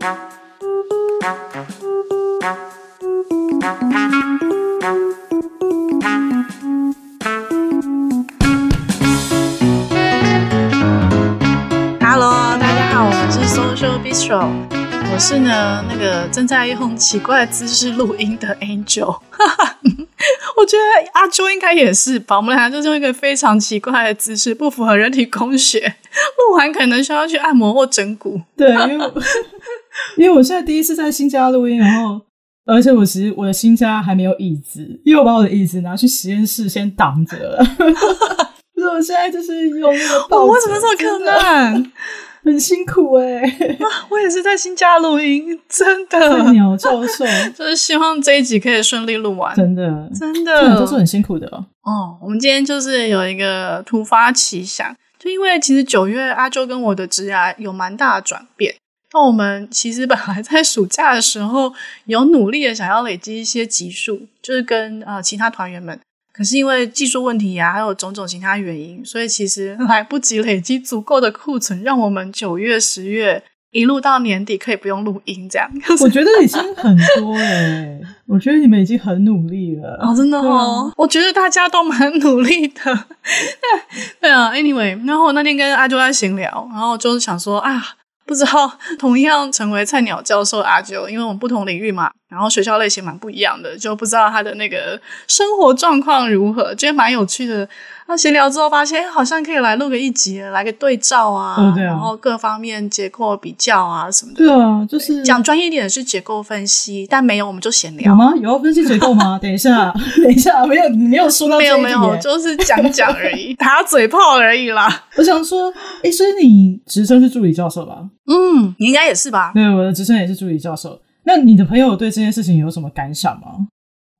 Hello，大家好，我们是 Social Bistro，我是呢那个正在用奇怪姿势录音的 Angel。我觉得阿啾应该也是吧，我们俩就是用一个非常奇怪的姿势，不符合人体工学。录完可能需要去按摩或整骨。对，因为 因为我现在第一次在新家录音，然后而且我其实我的新家还没有椅子，因为我把我的椅子拿去实验室先挡着了。所以我现在就是用那个抱。我为什么这么困难？很辛苦哎、欸，我也是在新家录音，真的。菜鸟教授 就是希望这一集可以顺利录完，真的，真的都是很辛苦的哦。哦，我们今天就是有一个突发奇想，就因为其实九月阿周跟我的职涯有蛮大的转变，那我们其实本来在暑假的时候有努力的想要累积一些集数，就是跟呃其他团员们。可是因为技术问题呀、啊，还有种种其他原因，所以其实 来不及累积足够的库存，让我们九月、十月一路到年底可以不用录音这样。我觉得已经很多了、欸，我觉得你们已经很努力了。哦，真的哦，啊、我觉得大家都蛮努力的。对啊，Anyway，然后那天跟阿啾在闲聊，然后就是想说啊。不知道同样成为菜鸟教授阿九，因为我们不同领域嘛，然后学校类型蛮不一样的，就不知道他的那个生活状况如何，觉得蛮有趣的。那闲聊之后发现，好像可以来录个一集，来个对照啊，哦对啊，然后各方面结构比较啊什么的。对啊，就是讲专业一点的是结构分析，但没有我们就闲聊。有吗？有要分析结构吗？等一下，等一下，没有，你没有说到。没有没有，就是讲讲而已，打嘴炮而已啦。我想说，哎，所以你职称是助理教授吧？嗯，你应该也是吧？对，我的职称也是助理教授。那你的朋友对这件事情有什么感想吗？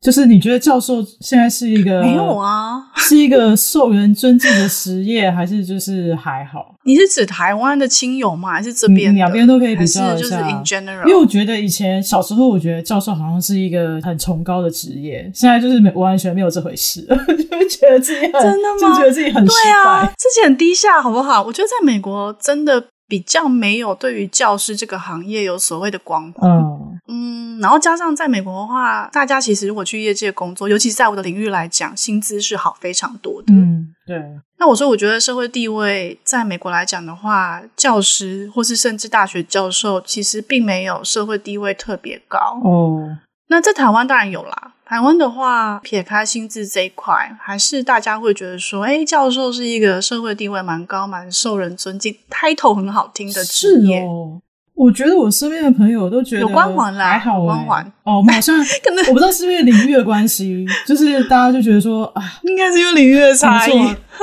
就是你觉得教授现在是一个没有啊，是一个受人尊敬的职业，还是就是还好？你是指台湾的亲友吗？还是这边两边都可以比较一下？就是 in general？因为我觉得以前小时候，我觉得教授好像是一个很崇高的职业，现在就是没完全没有这回事，就会觉得自己很真的吗？就觉得自己很，对啊，自己很低下，好不好？我觉得在美国真的。比较没有对于教师这个行业有所谓的光环，嗯嗯，然后加上在美国的话，大家其实如果去业界工作，尤其是在我的领域来讲，薪资是好非常多的，嗯，对。那我说，我觉得社会地位在美国来讲的话，教师或是甚至大学教授，其实并没有社会地位特别高哦。那在台湾当然有啦。台湾的话，撇开薪资这一块，还是大家会觉得说，哎，教授是一个社会地位蛮高、蛮受人尊敬、title 很好听的职业。哦，我觉得我身边的朋友都觉得有光环啦，还好欸，光环哦，好像 可能我不知道是不是领域的关系，就是大家就觉得说啊，应该是因为领域的差异。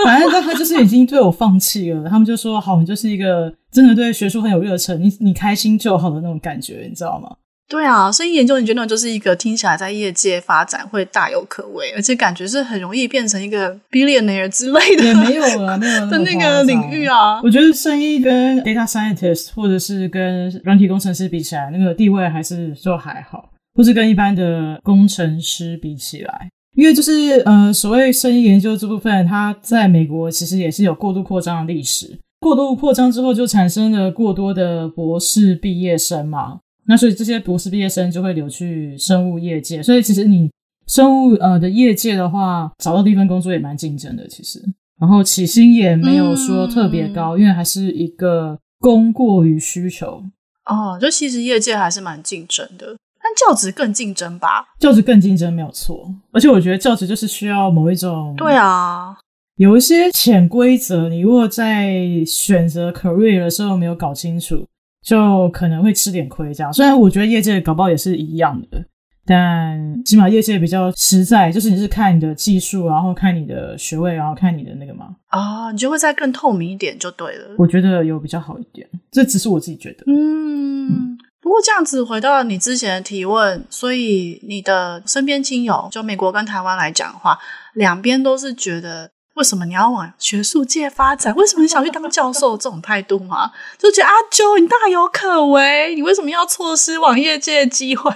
反正他就是已经对我放弃了，他们就说好，你就是一个真的对学术很有热忱，你你开心就好的那种感觉，你知道吗？对啊，生意研究你觉得就是一个听起来在业界发展会大有可为，而且感觉是很容易变成一个 billionaire 之类的，也没有啊，没有 的那个领域啊。我觉得生意跟 data scientist 或者是跟软体工程师比起来，那个地位还是就还好，或是跟一般的工程师比起来，因为就是呃，所谓生意研究这部分，它在美国其实也是有过度扩张的历史，过度扩张之后就产生了过多的博士毕业生嘛。那所以这些博士毕业生就会流去生物业界，所以其实你生物呃的业界的话，找到第一份工作也蛮竞争的，其实，然后起薪也没有说特别高，嗯、因为还是一个供过于需求。哦，就其实业界还是蛮竞争的，但教职更竞争吧？教职更竞争没有错，而且我觉得教职就是需要某一种，对啊，有一些潜规则，你如果在选择 career 的时候没有搞清楚。就可能会吃点亏，这样。虽然我觉得业界搞不好也是一样的，但起码业界比较实在，就是你是看你的技术，然后看你的学位，然后看你的那个嘛。啊、哦，你就会再更透明一点就对了。我觉得有比较好一点，这只是我自己觉得。嗯，嗯，不过这样子回到你之前的提问，所以你的身边亲友，就美国跟台湾来讲的话，两边都是觉得。为什么你要往学术界发展？为什么你想去当教授？这种态度吗？就觉得阿啾你大有可为，你为什么要错失往业界的机会？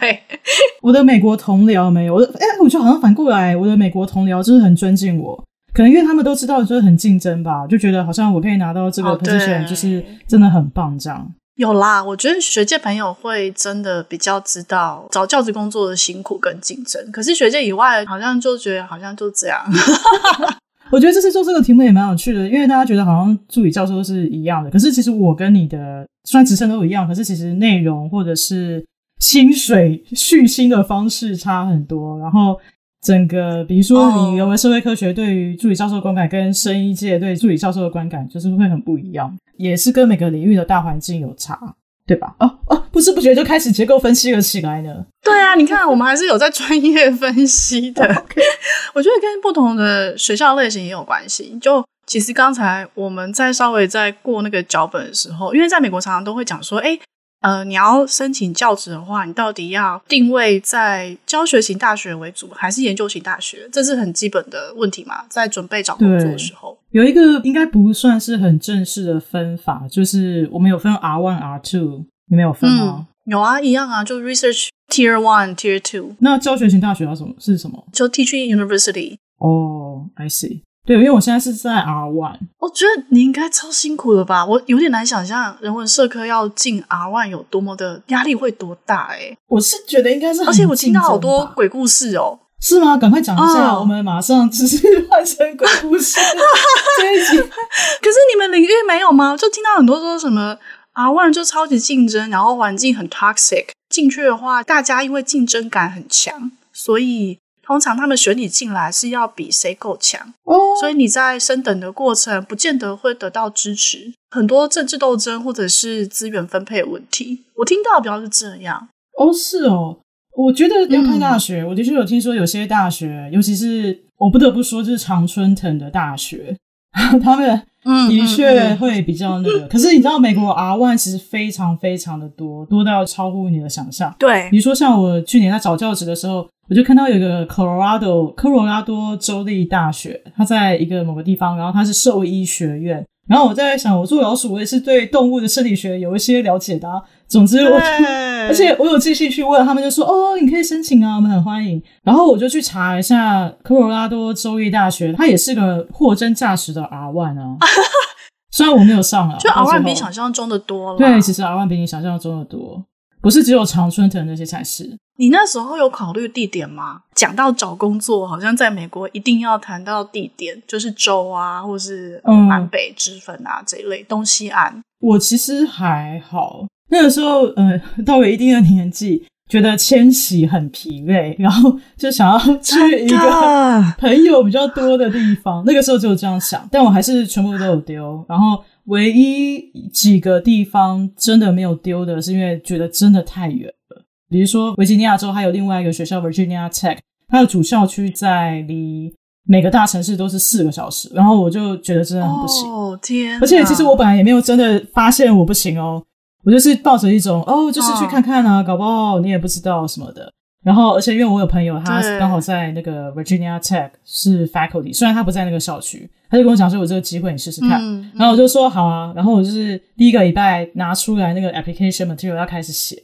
我的美国同僚没有，我的哎，我觉得好像反过来，我的美国同僚就是很尊敬我，可能因为他们都知道就是很竞争吧，就觉得好像我可以拿到这个 position，就是真的很棒这样。有啦，我觉得学界朋友会真的比较知道找教职工作的辛苦跟竞争，可是学界以外好像就觉得好像就这样。我觉得这次做这个题目也蛮有趣的，因为大家觉得好像助理教授都是一样的，可是其实我跟你的虽然职称都一样，可是其实内容或者是薪水续薪的方式差很多。然后整个，比如说你有没有社会科学对于助理教授的观感，跟生医界对助理教授的观感，就是会很不一样，也是跟每个领域的大环境有差。对吧？哦哦，不知不觉就开始结构分析了起来呢。对啊，你看，我们还是有在专业分析的。我觉得跟不同的学校类型也有关系。就其实刚才我们在稍微在过那个脚本的时候，因为在美国常常都会讲说，哎，呃，你要申请教职的话，你到底要定位在教学型大学为主，还是研究型大学？这是很基本的问题嘛，在准备找工作的时候。有一个应该不算是很正式的分法，就是我们有分 R one、R two，你们有分吗？嗯，有啊，一样啊，就 Research Tier One、Tier Two。那教学型大学要什么？是什么？就 Teaching University。哦，I see。对，因为我现在是在 R one。我觉得你应该超辛苦的吧？我有点难想象人文社科要进 R one 有多么的压力会多大欸。我是觉得应该是，而且我听到好多鬼故事哦。是吗？赶快讲一下，我们马上只是 换成鬼故事 这一集。可是你们领域没有吗？就听到很多说什么啊，R1 就超级竞争，然后环境很 toxic。进去的话，大家因为竞争感很强，所以通常他们选你进来是要比谁够强。哦，所以你在升等的过程不见得会得到支持，很多政治斗争或者是资源分配的问题。我听到比较是这样。哦，是哦。我觉得要看大学，嗯、我的确有听说有些大学，尤其是我不得不说，就是常春藤的大学，他们的确会比较那个。嗯嗯嗯、可是你知道，美国 R one 其实非常非常的多，多到超乎你的想象。对，比如说像我去年在找教职的时候，我就看到有一个 Colorado 科罗拉多州立大学，它在一个某个地方，然后它是兽医学院。然后我在想，我做老鼠，我也是对动物的生理学有一些了解的啊。总之我，我 而且我有继续去问他们，就说哦，你可以申请啊，我们很欢迎。然后我就去查一下科罗拉多州立大学，它也是个货真价实的 R one 啊。虽然我没有上啊，就 R one 比想象中的多了。对，其实 R one 比你想象中的多，不是只有常春藤那些才是。你那时候有考虑地点吗？讲到找工作，好像在美国一定要谈到地点，就是州啊，或是南北之分啊、嗯、这一类东西岸。我其实还好，那个时候呃，到了一定的年纪，觉得迁徙很疲惫，然后就想要去一个朋友比较多的地方。那个时候只有这样想，但我还是全部都有丢。然后唯一几个地方真的没有丢的，是因为觉得真的太远了。比如说，维吉尼亚州还有另外一个学校，Virginia Tech，它的主校区在离每个大城市都是四个小时，然后我就觉得真的很不行。哦天！而且其实我本来也没有真的发现我不行哦，我就是抱着一种哦，就是去看看啊，哦、搞不好你也不知道什么的。然后，而且因为我有朋友，他刚好在那个 Virginia Tech 是 faculty，虽然他不在那个校区，他就跟我讲说，有这个机会你试试看。嗯、然后我就说好啊，然后我就是第一个礼拜拿出来那个 application material 要开始写。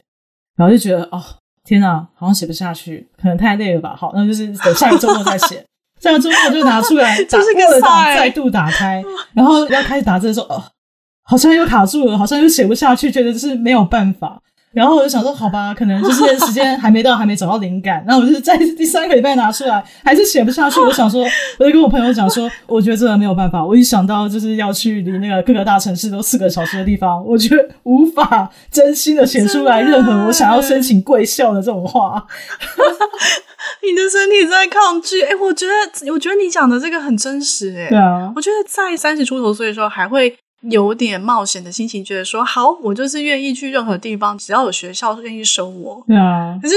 然后就觉得哦，天哪，好像写不下去，可能太累了吧。好，那就是等下个周末再写。下个周末就拿出来，打过了档，再度打开，然后要开始打字的时候，哦，好像又卡住了，好像又写不下去，觉得就是没有办法。然后我就想说，好吧，可能就是时间还没到，还没找到灵感。然后我就是在第三个礼拜拿出来，还是写不下去。我想说，我就跟我朋友讲说，我觉得真的没有办法。我一想到就是要去离那个各个大城市都四个小时的地方，我觉得无法真心的写出来任何我想要申请贵校的这种话。你的身体在抗拒。哎，我觉得，我觉得你讲的这个很真实。哎，对啊，我觉得在三十出头岁的时候还会。有点冒险的心情，觉得说好，我就是愿意去任何地方，只要有学校愿意收我。对啊。可是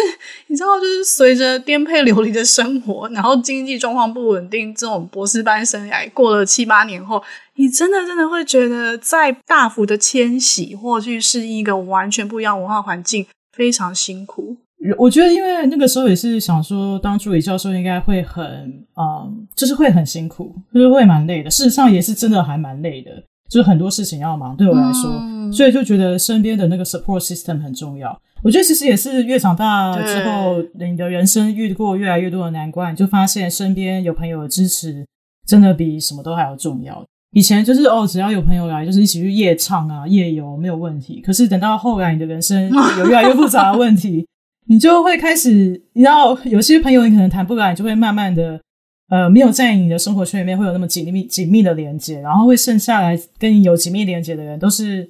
你知道，就是随着颠沛流离的生活，然后经济状况不稳定，这种博士班生涯过了七八年后，你真的真的会觉得，在大幅的迁徙或去适应一个完全不一样文化环境，非常辛苦。我觉得，因为那个时候也是想说，当助理教授应该会很，嗯，就是会很辛苦，就是会蛮累的。事实上，也是真的还蛮累的。就是很多事情要忙，对我来说，嗯、所以就觉得身边的那个 support system 很重要。我觉得其实也是越长大之后，你的人生遇过越来越多的难关，你就发现身边有朋友的支持，真的比什么都还要重要。以前就是哦，只要有朋友来，就是一起去夜唱啊、夜游没有问题。可是等到后来，你的人生 有越来越复杂的问题，你就会开始，你知道，有些朋友你可能谈不来，你就会慢慢的，呃，没有在你的生活圈里面会有那么紧密紧密的连接，然后会剩下来跟你有紧密连接的人，都是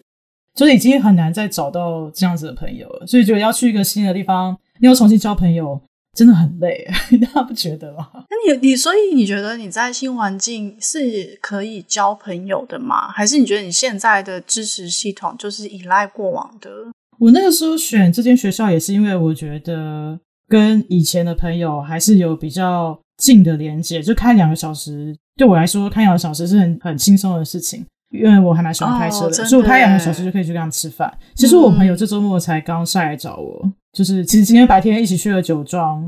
就是已经很难再找到这样子的朋友了。所以觉得要去一个新的地方，你要重新交朋友。真的很累，大家不觉得吗？那你你所以你觉得你在新环境是可以交朋友的吗？还是你觉得你现在的支持系统就是依赖过往的？我那个时候选这间学校也是因为我觉得跟以前的朋友还是有比较近的连接，就开两个小时对我来说开两个小时是很很轻松的事情，因为我还蛮喜欢开车的，哦、所以我开两个小时就可以去跟他们吃饭。其实我朋友这周末才刚下来找我。就是，其实今天白天一起去了酒庄。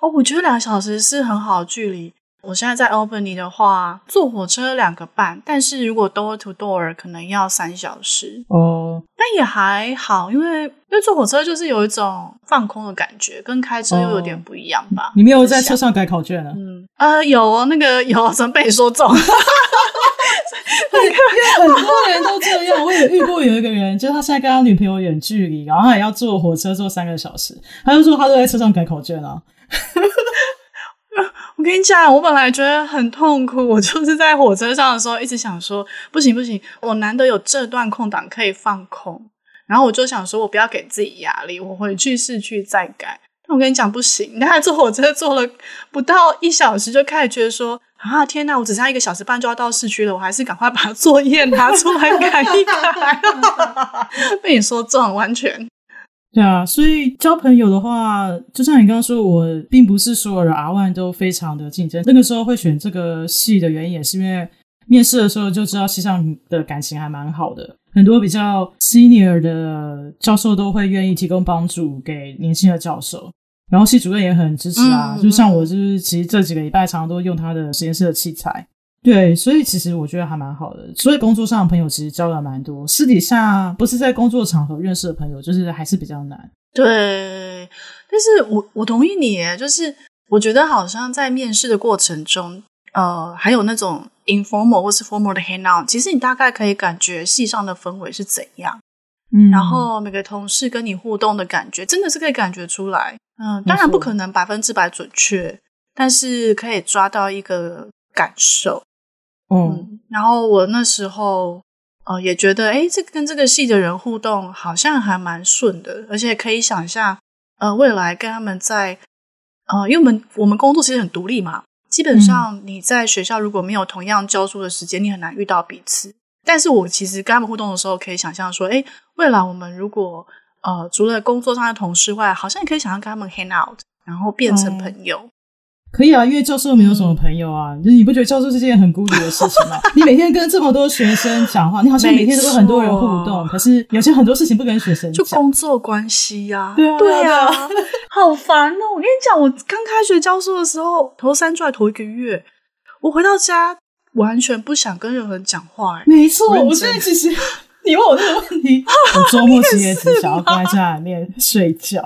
哦，我觉得两个小时是很好的距离。我现在在 Albany 的话，坐火车两个半，但是如果 door to door 可能要三小时。哦，但也还好，因为因为坐火车就是有一种放空的感觉，跟开车又有点不一样吧。哦、你没有在车上改考卷啊？嗯，呃，有哦，那个有，怎么被你说中？因为很多人都这样，我也遇过有一个人，就是他现在跟他女朋友远距离，然后他也要坐火车坐三个小时，他就说他都在车上改考卷啊。我跟你讲，我本来觉得很痛苦，我就是在火车上的时候一直想说，不行不行，我难得有这段空档可以放空，然后我就想说我不要给自己压力，我回去市区再改。但我跟你讲不行，你看坐火车坐了不到一小时，就开始觉得说。啊天呐，我只差一个小时半就要到市区了，我还是赶快把作业拿出来改一改。被你说中，完全。对啊，所以交朋友的话，就像你刚刚说，我并不是所有的 R one 都非常的竞争。那个时候会选这个系的原因，也是因为面试的时候就知道系上的感情还蛮好的，很多比较 senior 的教授都会愿意提供帮助给年轻的教授。然后系主任也很支持啊，嗯、就像我就是其实这几个礼拜常常都用他的实验室的器材，对，所以其实我觉得还蛮好的。所以工作上的朋友其实交了蛮多，私底下不是在工作场合认识的朋友，就是还是比较难。对，但是我我同意你，就是我觉得好像在面试的过程中，呃，还有那种 informal 或是 formal 的 hangout，其实你大概可以感觉系上的氛围是怎样，嗯，然后每个同事跟你互动的感觉，真的是可以感觉出来。嗯，当然不可能百分之百准确，但是可以抓到一个感受。嗯，嗯，然后我那时候呃也觉得，哎，这跟这个系的人互动好像还蛮顺的，而且可以想象，呃，未来跟他们在，呃，因为我们我们工作其实很独立嘛，基本上你在学校如果没有同样教书的时间，你很难遇到彼此。但是我其实跟他们互动的时候，可以想象说，哎，未来我们如果呃，除了工作上的同事外，好像也可以想象跟他们 hang out，然后变成朋友。嗯、可以啊，因为教授没有什么朋友啊，嗯、就是你不觉得教授是件很孤独的事情吗？你每天跟这么多学生讲话，你好像每天都跟很多人互动，可是有些很多事情不跟学生讲，就工作关系呀、啊。对啊，对啊，好烦哦！我跟你讲，我刚开学教书的时候，头三出来头一个月，我回到家完全不想跟任何人讲话。没错，我现在其实。你问我这个问题，我周末其实也只想要待在家里面睡觉。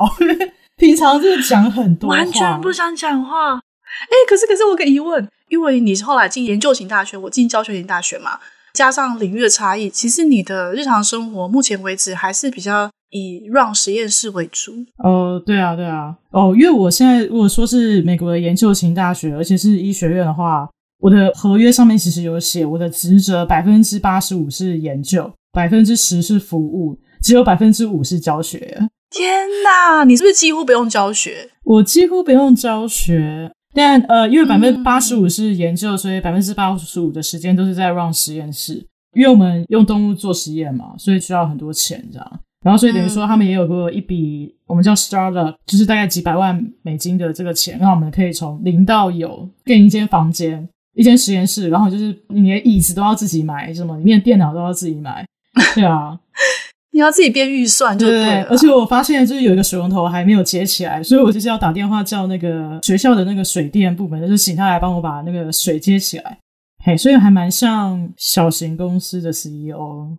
平常就是讲很多话，完全不想讲话。哎、欸，可是可是我有个疑问，因为你后来进研究型大学，我进教学型大学嘛，加上领域的差异，其实你的日常生活目前为止还是比较以 run 实验室为主。哦，对啊，对啊。哦，因为我现在如果说是美国的研究型大学，而且是医学院的话，我的合约上面其实有写，我的职责百分之八十五是研究。百分之十是服务，只有百分之五是教学。天哪，你是不是几乎不用教学？我几乎不用教学，但呃，因为百分之八十五是研究，嗯、所以百分之八十五的时间都是在 run 实验室。因为我们用动物做实验嘛，所以需要很多钱，这样。然后，所以等于说他们也有过一笔，嗯、我们叫 startup，就是大概几百万美金的这个钱，让我们可以从零到有，给你一间房间，一间实验室，然后就是你的椅子都要自己买，什么里面的电脑都要自己买。对啊，你要自己编预算就对了。对，而且我发现就是有一个水龙头还没有接起来，所以我就是要打电话叫那个学校的那个水电部门，就是请他来帮我把那个水接起来。嘿，所以还蛮像小型公司的 CEO，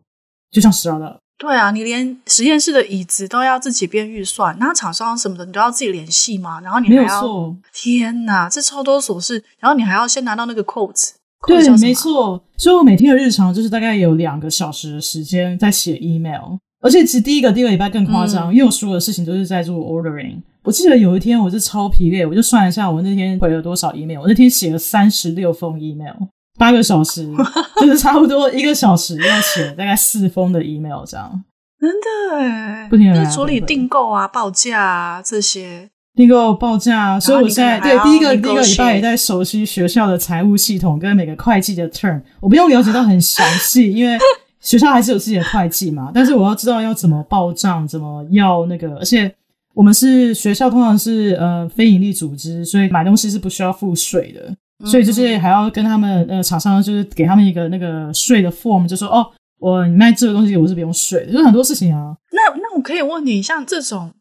就像 startup。对啊，你连实验室的椅子都要自己编预算，那厂商什么的你都要自己联系嘛。然后你还要，没有错。天哪，这超多琐事。然后你还要先拿到那个 quote。对，没错。所以我每天的日常就是大概有两个小时的时间在写 email，而且其实第一个第二个礼拜更夸张，嗯、因为我所有的事情都是在做 ordering。我记得有一天我是超疲累，我就算一下我那天回了多少 email，我那天写了三十六封 email，八个小时 就是差不多一个小时要写大概四封的 email 这样。真的哎，不停的处理订购啊、报价啊这些。订购报价，所以我现在对第一个第一个礼拜也在熟悉学校的财务系统跟每个会计的 term。我不用了解到很详细，因为学校还是有自己的会计嘛。但是我要知道要怎么报账，怎么要那个，而且。我们是学校，通常是呃非营利组织，所以买东西是不需要付税的，所以就是还要跟他们呃厂商，就是给他们一个那个税的 form，就说哦，我你卖这个东西我是不用税的，就是很多事情啊。那那我可以问你，像这种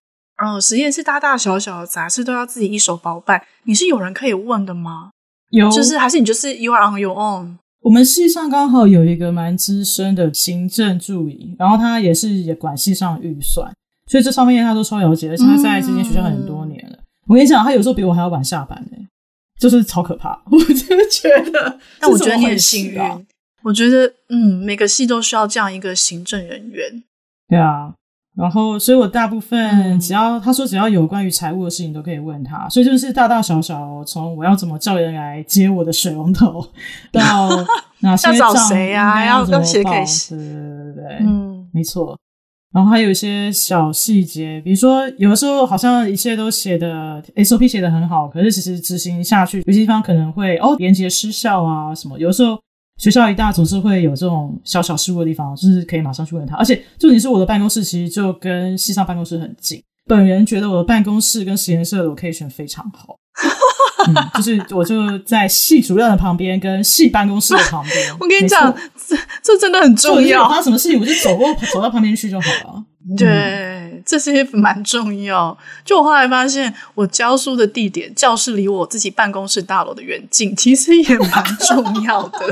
呃实验室大大小小的杂事都要自己一手包办，你是有人可以问的吗？有，就是还是你就是 you are on your own？我们系上刚好有一个蛮资深的行政助理，然后他也是也管系上预算。所以这方面他都超了解，而且他在这间学校很多年了。嗯、我跟你讲，他有时候比我还要晚下班呢，就是超可怕。我真的觉得，但我觉得你很幸运。我觉得，嗯，每个系都需要这样一个行政人员。对啊，然后，所以我大部分只要他说只要有关于财务的事情都可以问他，所以就是大大小小，从我要怎么叫人来接我的水龙头，到 哪些要找谁呀，要要写给谁？对对对对，嗯，没错。然后还有一些小细节，比如说有的时候好像一切都写的 SOP 写的很好，可是其实执行下去，有些地方可能会哦连接失效啊什么。有的时候学校一大总是会有这种小小失误的地方，就是可以马上去问他。而且重点是我的办公室其实就跟系上办公室很近，本人觉得我的办公室跟实验室的 location 非常好。嗯，就是我就在系主任的旁边，跟系办公室的旁边。我跟你讲，这这真的很重要。发生什么事情，我就走过走到旁边去就好了。对。嗯这些蛮重要。就我后来发现，我教书的地点教室离我自己办公室大楼的远近，其实也蛮重要的。因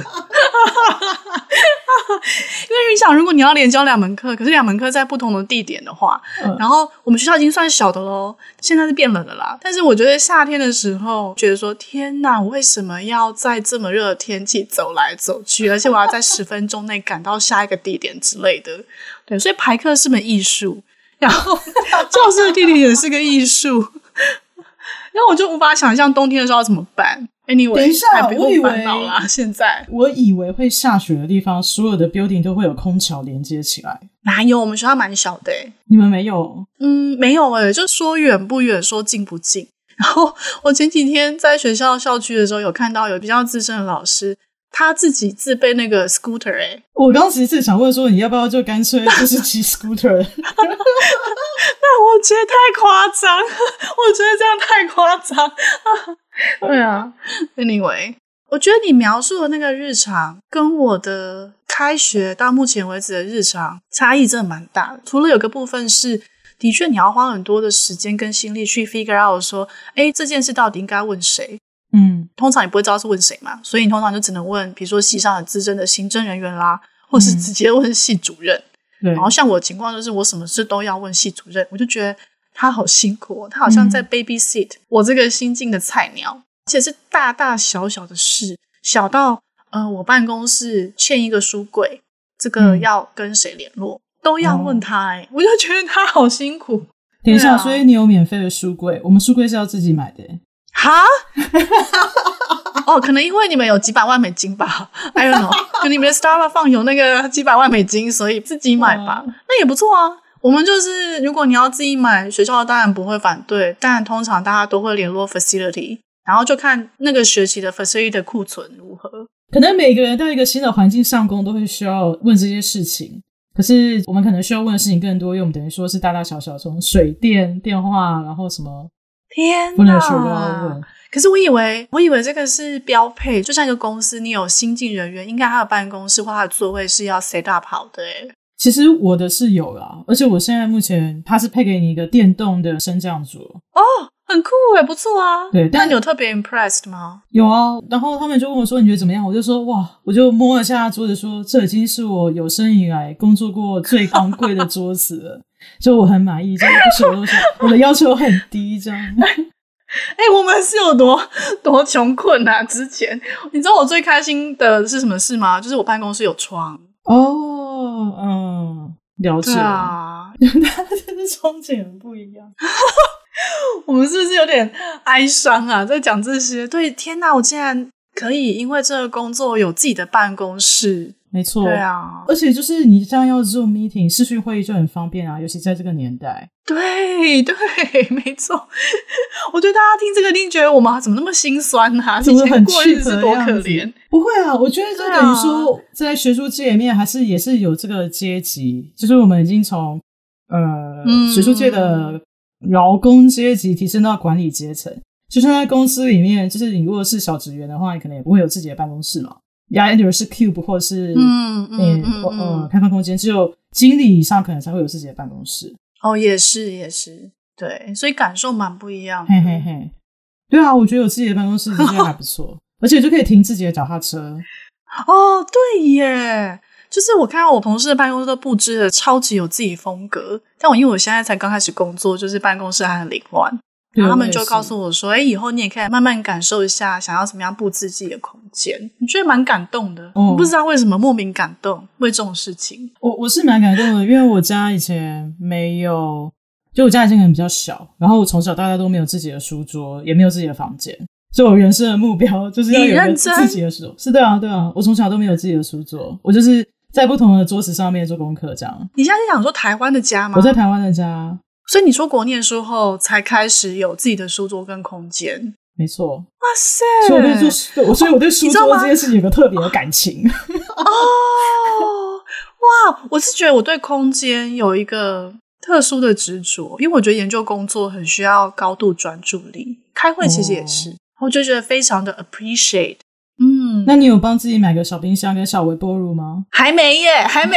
为你想，如果你要连教两门课，可是两门课在不同的地点的话，嗯、然后我们学校已经算小的喽，现在是变冷的啦。但是我觉得夏天的时候，觉得说天哪，我为什么要在这么热的天气走来走去，而且我要在十分钟内赶到下一个地点之类的。对，所以排课是门艺术。然后 教室的地理也是个艺术，然后我就无法想象冬天的时候要怎么办。Anyway，等一下，还不用烦恼啦。现在我以为会下雪的地方，所有的 building 都会有空调连接起来。哪有？我们学校蛮小的。你们没有？嗯，没有诶，就说远不远，说近不近。然后我前几天在学校校区的时候，有看到有比较资深的老师。他自己自备那个 scooter 哎、欸，我刚其实是想问说，你要不要就干脆 就是骑 scooter？那我觉得太夸张，我觉得这样太夸张。对啊，Anyway，我觉得你描述的那个日常跟我的开学到目前为止的日常差异真的蛮大的。除了有个部分是，的确你要花很多的时间跟心力去 figure out 说，哎，这件事到底应该问谁？嗯，通常你不会知道是问谁嘛，所以你通常就只能问，比如说系上的资深的行政人员啦，或是直接问系主任。对、嗯，然后像我的情况就是，我什么事都要问系主任，我就觉得他好辛苦，他好像在 baby sit、嗯、我这个新进的菜鸟，而且是大大小小的事，小到呃，我办公室欠一个书柜，这个要跟谁联络，嗯、都要问他、欸，哎、哦，我就觉得他好辛苦。等一下，啊、所以你有免费的书柜，我们书柜是要自己买的、欸。哈，哦，可能因为你们有几百万美金吧，I don't know，就你们的 Starbucks 放有那个几百万美金，所以自己买吧，嗯、那也不错啊。我们就是如果你要自己买，学校当然不会反对，但通常大家都会联络 facility，然后就看那个学期的 facility 的库存如何。可能每个人到一个新的环境上工都会需要问这些事情，可是我们可能需要问的事情更多，因为我们等于说是大大小小，从水电、电话，然后什么。天呐！可是我以为，我以为这个是标配，就像一个公司，你有新进人员，应该他的办公室或他的座位是要 set up 好的。诶其实我的是有啦，而且我现在目前它是配给你一个电动的升降桌哦，很酷诶，不错啊。对，但你有特别 impressed 吗？有啊，然后他们就问我说：“你觉得怎么样？”我就说：“哇！”我就摸了下桌子，说：“这已经是我有生以来工作过最昂贵的桌子了。”就我很满意，这样不是我都说我的要求很低，这样。哎、欸，我们是有多多穷困啊！之前你知道我最开心的是什么事吗？就是我办公室有窗哦，嗯，了解啊，大家真的憧憬很不一样。我们是不是有点哀伤啊？在讲这些，对，天哪，我竟然可以因为这个工作有自己的办公室。没错，对啊，而且就是你这样要做 meeting 视讯会议就很方便啊，尤其在这个年代。对对，没错。我觉得大家听这个，一定觉得我们怎么那么心酸呢、啊？怎么很过日子多可怜？不会啊，我觉得这等于说在学术界里面还是也是有这个阶级，就是我们已经从呃、嗯、学术界的劳工阶级提升到管理阶层。就像在公司里面，就是你如果是小职员的话，你可能也不会有自己的办公室嘛。压力是 cube 或是嗯嗯嗯嗯开放空间，只有经理以上可能才会有自己的办公室。哦，也是也是，对，所以感受蛮不一样。嘿嘿嘿，对啊，我觉得有自己的办公室的确还不错，而且就可以停自己的脚踏车。哦，对耶，就是我看到我同事的办公室都布置的超级有自己风格，但我因为我现在才刚开始工作，就是办公室还很凌乱。然后他们就告诉我说：“哎，以后你也可以慢慢感受一下，想要怎么样布置自己的空间。”你觉得蛮感动的，我、哦、不知道为什么莫名感动，为这种事情。我我是蛮感动的，因为我家以前没有，就我家以前可能比较小，然后我从小到大都没有自己的书桌，也没有自己的房间，所以我人生的目标就是要有自己的书。是对啊，对啊，我从小都没有自己的书桌，我就是在不同的桌子上面做功课这样。你现在是想说台湾的家吗？我在台湾的家。所以你出国念书后才开始有自己的书桌跟空间，没错。哇塞！所以我对书，我所以我对书桌这件事情有个特别的感情。哦，哇！我是觉得我对空间有一个特殊的执着，因为我觉得研究工作很需要高度专注力，开会其实也是，哦、我就觉得非常的 appreciate。嗯，那你有帮自己买个小冰箱跟小微波炉吗？还没耶，还没。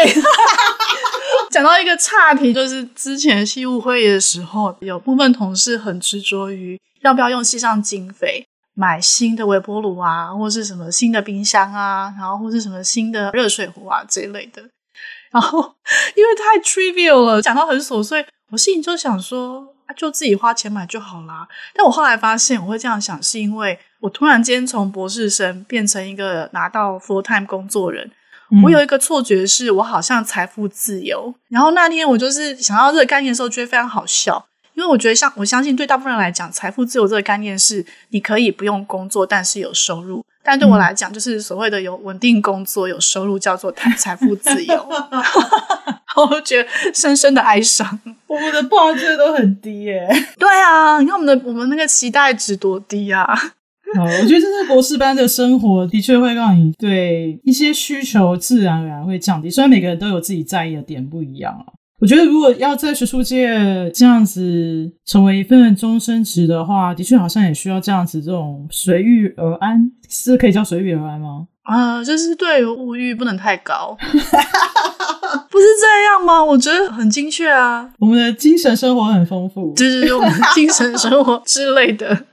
讲到一个差题，就是之前系务会议的时候，有部分同事很执着于要不要用系上经费买新的微波炉啊，或是什么新的冰箱啊，然后或是什么新的热水壶啊这一类的。然后因为太 trivial 了，讲到很琐碎，我心里就想说，啊，就自己花钱买就好啦。但我后来发现，我会这样想，是因为我突然间从博士生变成一个拿到 full time 工作人。我有一个错觉，是我好像财富自由。然后那天我就是想到这个概念的时候，觉得非常好笑，因为我觉得像我相信对大部分人来讲，财富自由这个概念是你可以不用工作，但是有收入。但对我来讲，就是所谓的有稳定工作、有收入，叫做财财富自由。我就觉得深深的哀伤。我们的报价都很低耶。对啊，你看我们的我们那个期待值多低啊！好，我觉得这是博士班的生活，的确会让你对一些需求自然而然会降低。虽然每个人都有自己在意的点不一样啊。我觉得如果要在学术界这样子成为一份终身职的话，的确好像也需要这样子这种随遇而安，是可以叫随遇而安吗？啊、呃，就是对物欲不能太高，不是这样吗？我觉得很精确啊。我们的精神生活很丰富，就是我们的精神生活之类的。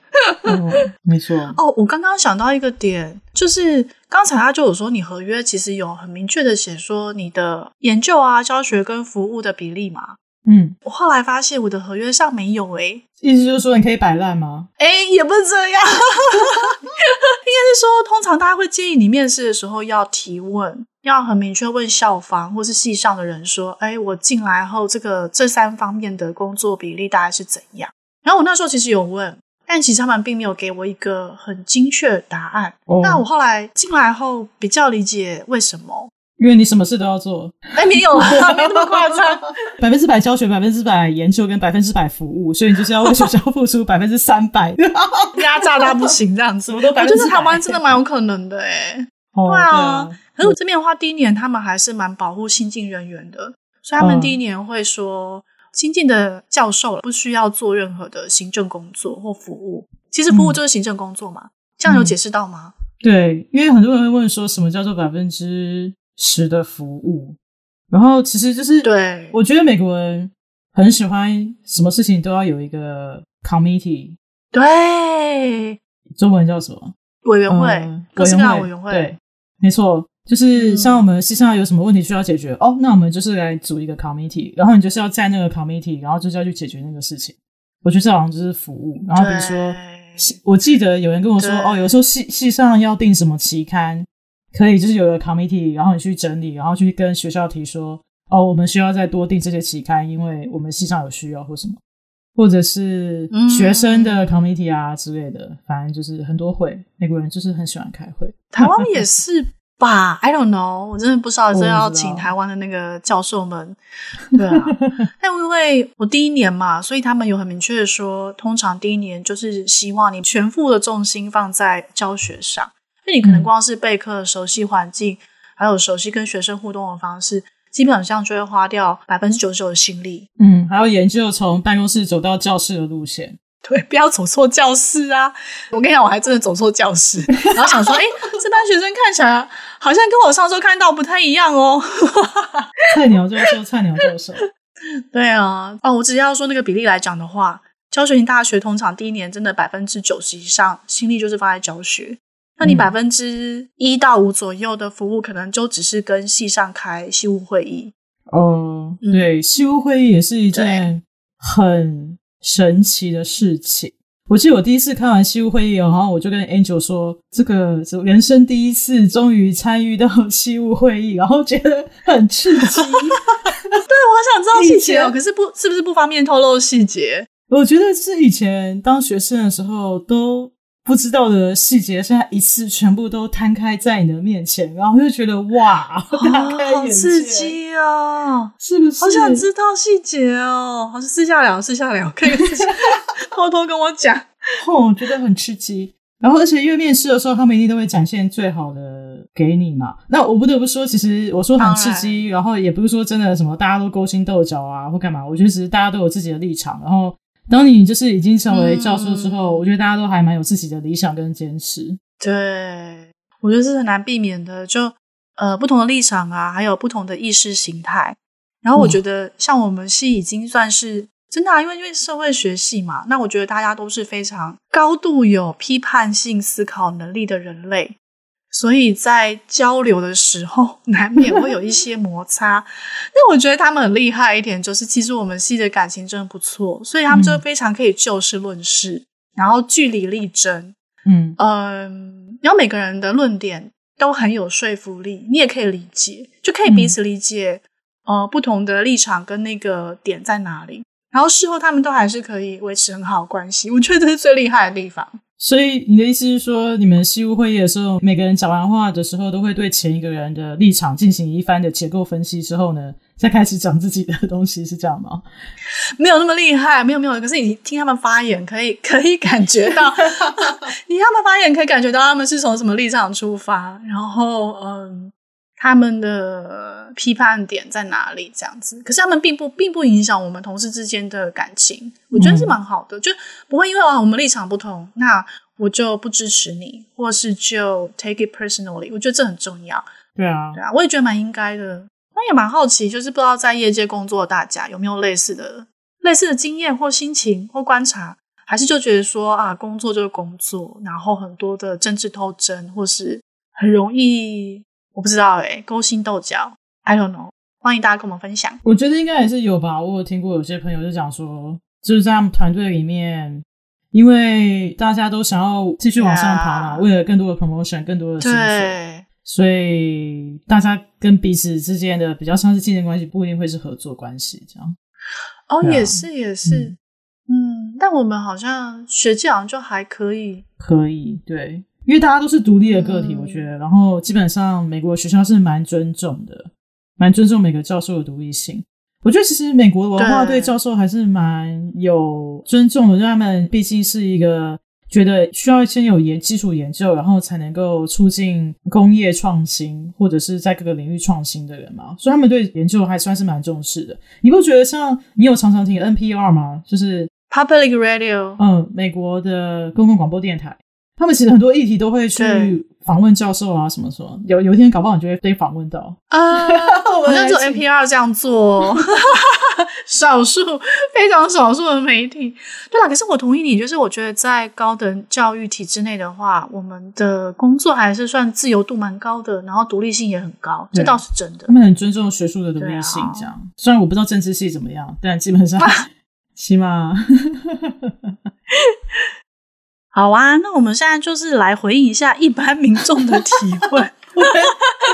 哦、没错哦，我刚刚想到一个点，就是刚才他就有说，你合约其实有很明确的写说你的研究啊、教学跟服务的比例嘛。嗯，我后来发现我的合约上没有诶、欸，意思就是说你可以摆烂吗？诶、欸，也不是这样，应该是说，通常大家会建议你面试的时候要提问，要很明确问校方或是系上的人说，诶、欸，我进来后这个这三方面的工作比例大概是怎样？然后我那时候其实有问。但其实他们并没有给我一个很精确的答案。Oh. 那我后来进来后比较理解为什么，因为你什么事都要做。哎，没有啊，没那么夸张。百分之百教学，百分之百研究，跟百分之百服务，所以你就是要为学校付出百分之三百，压榨到不行这样子。我都觉得台湾真的蛮有可能的哎。Oh, 对啊，对啊，可是我这边的话，第一年他们还是蛮保护新进人员的，所以他们第一年会说。新进的教授不需要做任何的行政工作或服务，其实服务就是行政工作嘛。嗯、这样有解释到吗？对，因为很多人会问说什么叫做百分之十的服务，然后其实就是对，我觉得美国人很喜欢什么事情都要有一个 committee，对，中文叫什么？委员会，各式各样委员会，对，没错。就是像我们系上有什么问题需要解决、嗯、哦，那我们就是来组一个 committee，然后你就是要在那个 committee，然后就是要去解决那个事情。我觉得这好像就是服务。然后比如说我记得有人跟我说，哦，有时候系系上要订什么期刊，可以就是有个 committee，然后你去整理，然后去跟学校提说，哦，我们需要再多订这些期刊，因为我们系上有需要或什么，或者是学生的 committee 啊之类的，嗯、反正就是很多会，美国人就是很喜欢开会，台湾也是。吧，I don't know，我真的不知道，真要请台湾的那个教授们，对啊。但因为我第一年嘛，所以他们有很明确的说，通常第一年就是希望你全副的重心放在教学上，因为你可能光是备课、熟悉环境，还有熟悉跟学生互动的方式，基本上就会花掉百分之九十九的心力。嗯，还要研究从办公室走到教室的路线。对，不要走错教室啊！我跟你讲，我还真的走错教室，然后想说，哎，这班学生看起来好像跟我上周看到不太一样哦。菜鸟教授，菜鸟教授。对啊，哦，我只要说那个比例来讲的话，教学型大学通常第一年真的百分之九十以上心力就是放在教学，那你百分之一到五左右的服务，可能就只是跟系上开系务会议。哦，对，系务会议也是一件很。神奇的事情，我记得我第一次看完西屋会议，然后我就跟 Angel 说：“这个是人生第一次，终于参与到西屋会议，然后觉得很刺激。”对，我好想知道细节哦，可是不是不是不方便透露细节？我觉得是以前当学生的时候都。不知道的细节，现在一次全部都摊开在你的面前，然后就觉觉得哇，大开眼界，好刺激哦！是不是？好想知道细节哦！好，私下聊，私下聊，可以 偷偷跟我讲。哦，觉得很刺激。然后，而且因为面试的时候，他们一定都会展现最好的给你嘛。那我不得不说，其实我说很刺激，然后也不是说真的什么大家都勾心斗角啊，或干嘛。我觉得只是大家都有自己的立场，然后。当你就是已经成为教授之后，嗯、我觉得大家都还蛮有自己的理想跟坚持。对，我觉得是很难避免的，就呃不同的立场啊，还有不同的意识形态。然后我觉得像我们系已经算是真的啊，因为因为社会学系嘛，那我觉得大家都是非常高度有批判性思考能力的人类。所以在交流的时候，难免会有一些摩擦。但我觉得他们很厉害一点，就是其实我们系的感情真的不错，所以他们就非常可以就事论事，嗯、然后据理力争。嗯嗯，然后每个人的论点都很有说服力，你也可以理解，就可以彼此理解。嗯、呃，不同的立场跟那个点在哪里，然后事后他们都还是可以维持很好的关系。我觉得这是最厉害的地方。所以你的意思是说，你们西屋会议的时候，每个人讲完话的时候，都会对前一个人的立场进行一番的结构分析之后呢，再开始讲自己的东西，是这样吗？没有那么厉害，没有没有。可是你听他们发言，可以可以感觉到，你听他们发言可以感觉到他们是从什么立场出发，然后嗯。他们的批判点在哪里？这样子，可是他们并不并不影响我们同事之间的感情，我觉得是蛮好的，嗯、就不会因为啊我们立场不同，那我就不支持你，或是就 take it personally。我觉得这很重要。对啊，对啊，我也觉得蛮应该的。那也蛮好奇，就是不知道在业界工作的大家有没有类似的类似的经验或心情或观察，还是就觉得说啊，工作就是工作，然后很多的政治斗争，或是很容易。我不知道诶，勾心斗角，I don't know。欢迎大家跟我们分享。我觉得应该也是有吧。我有听过有些朋友就讲说，就是在他们团队里面，因为大家都想要继续往上爬嘛，Yeah. 为了更多的 promotion，更多的薪水，所以大家跟彼此之间的比较像是竞争关系，不一定会是合作关系这样。哦，oh, 啊、也是也是，嗯，嗯，但我们好像学界好像就还可以，可以对。因为大家都是独立的个体，我觉得，然后基本上美国学校是蛮尊重的，蛮尊重每个教授的独立性。我觉得其实美国的文化对教授还是蛮有尊重的，因为他们毕竟是一个觉得需要先有研基础研究，然后才能够促进工业创新或者是在各个领域创新的人嘛，所以他们对研究还算是蛮重视的。你不觉得像你有常常听 NPR 吗？就是 Public Radio，嗯，美国的公共广播电台。他们其实很多议题都会去访问教授啊，什么什么。有有一天搞不好你就会被访问到啊。我们就做 NPR 这样做，少数非常少数的媒体。对啦，可是我同意你，就是我觉得在高等教育体制内的话，我们的工作还是算自由度蛮高的，然后独立性也很高，这倒是真的。他们很尊重学术的独立性，这样。啊、虽然我不知道政治系怎么样，但基本上 起码。好啊，那我们现在就是来回应一下一般民众的提问。我们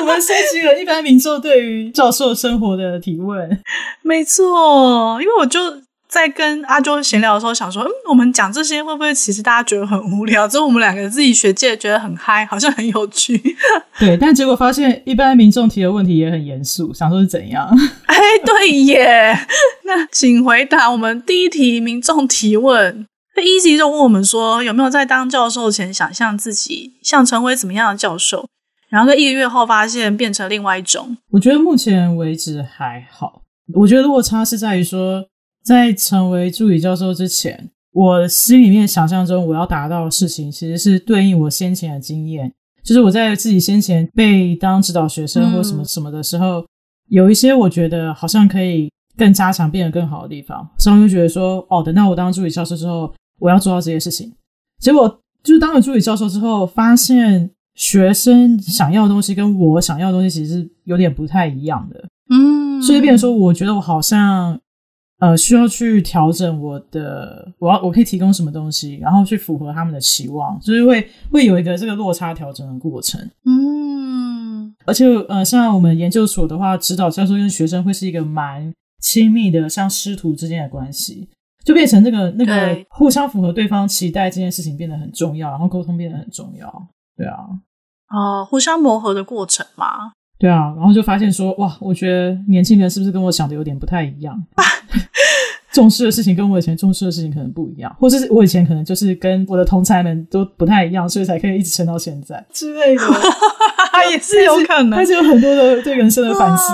我们收集了一般民众对于教授生活的提问。没错，因为我就。在跟阿周闲聊的时候，想说，嗯，我们讲这些会不会其实大家觉得很无聊？只有我们两个自己学界觉得很嗨，好像很有趣。对，但结果发现一般民众提的问题也很严肃，想说是怎样？哎，对耶。那请回答我们第一题民众提问。那 Easy 就问我们说，有没有在当教授前想象自己想成为怎么样的教授？然后在一个月后发现变成另外一种。我觉得目前为止还好。我觉得落差是在于说。在成为助理教授之前，我心里面想象中我要达到的事情，其实是对应我先前的经验。就是我在自己先前被当指导学生或什么什么的时候，嗯、有一些我觉得好像可以更加强、变得更好的地方，所以我就觉得说，哦，等到我当助理教授之后，我要做到这些事情。结果就是当了助理教授之后，发现学生想要的东西跟我想要的东西其实是有点不太一样的。嗯，所以变成说，我觉得我好像。呃，需要去调整我的，我要我可以提供什么东西，然后去符合他们的期望，就是会会有一个这个落差调整的过程。嗯，而且呃，像我们研究所的话，指导教授跟学生会是一个蛮亲密的，像师徒之间的关系，就变成那个那个互相符合对方期待这件事情变得很重要，然后沟通变得很重要。对啊，哦，互相磨合的过程嘛。对啊，然后就发现说，哇，我觉得年轻人是不是跟我想的有点不太一样？重视的事情跟我以前重视的事情可能不一样，或者是我以前可能就是跟我的同才们都不太一样，所以才可以一直撑到现在之类的。也是有可能，但是有很多的对人生的反思！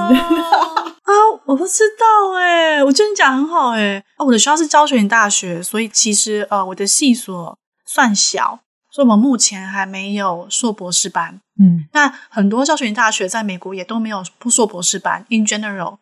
我不知道哎、欸，我觉得你讲很好哎、我的学校是教学型大学，所以其实呃，我的系所算小。所以我们目前还没有硕博士班，嗯，那很多教学型大学在美国也都没有硕博士班。In general，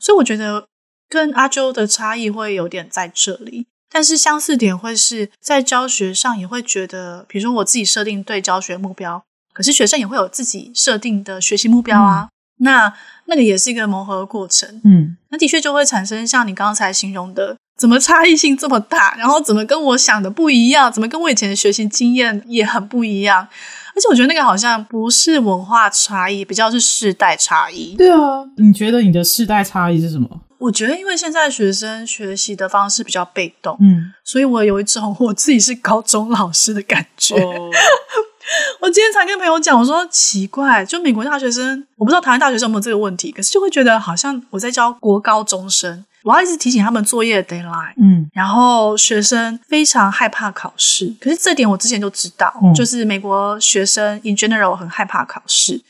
所以我觉得跟阿周的差异会有点在这里，但是相似点会是在教学上也会觉得，比如说我自己设定对教学目标，可是学生也会有自己设定的学习目标啊，嗯、那那个也是一个磨合的过程，嗯，那的确就会产生像你刚才形容的。怎么差异性这么大？然后怎么跟我想的不一样？怎么跟我以前的学习经验也很不一样？而且我觉得那个好像不是文化差异，比较是世代差异。对啊，你觉得你的世代差异是什么？我觉得因为现在学生学习的方式比较被动，嗯，所以我有一种 我自己是高中老师的感觉。哦、我今天才跟朋友讲，我说奇怪，就美国大学生，我不知道台湾大学生有没有这个问题，可是就会觉得好像我在教国高中生。我要一直提醒他们作业的 deadline，嗯，然后学生非常害怕考试，可是这点我之前就知道，嗯，就是美国学生 in general 很害怕考试，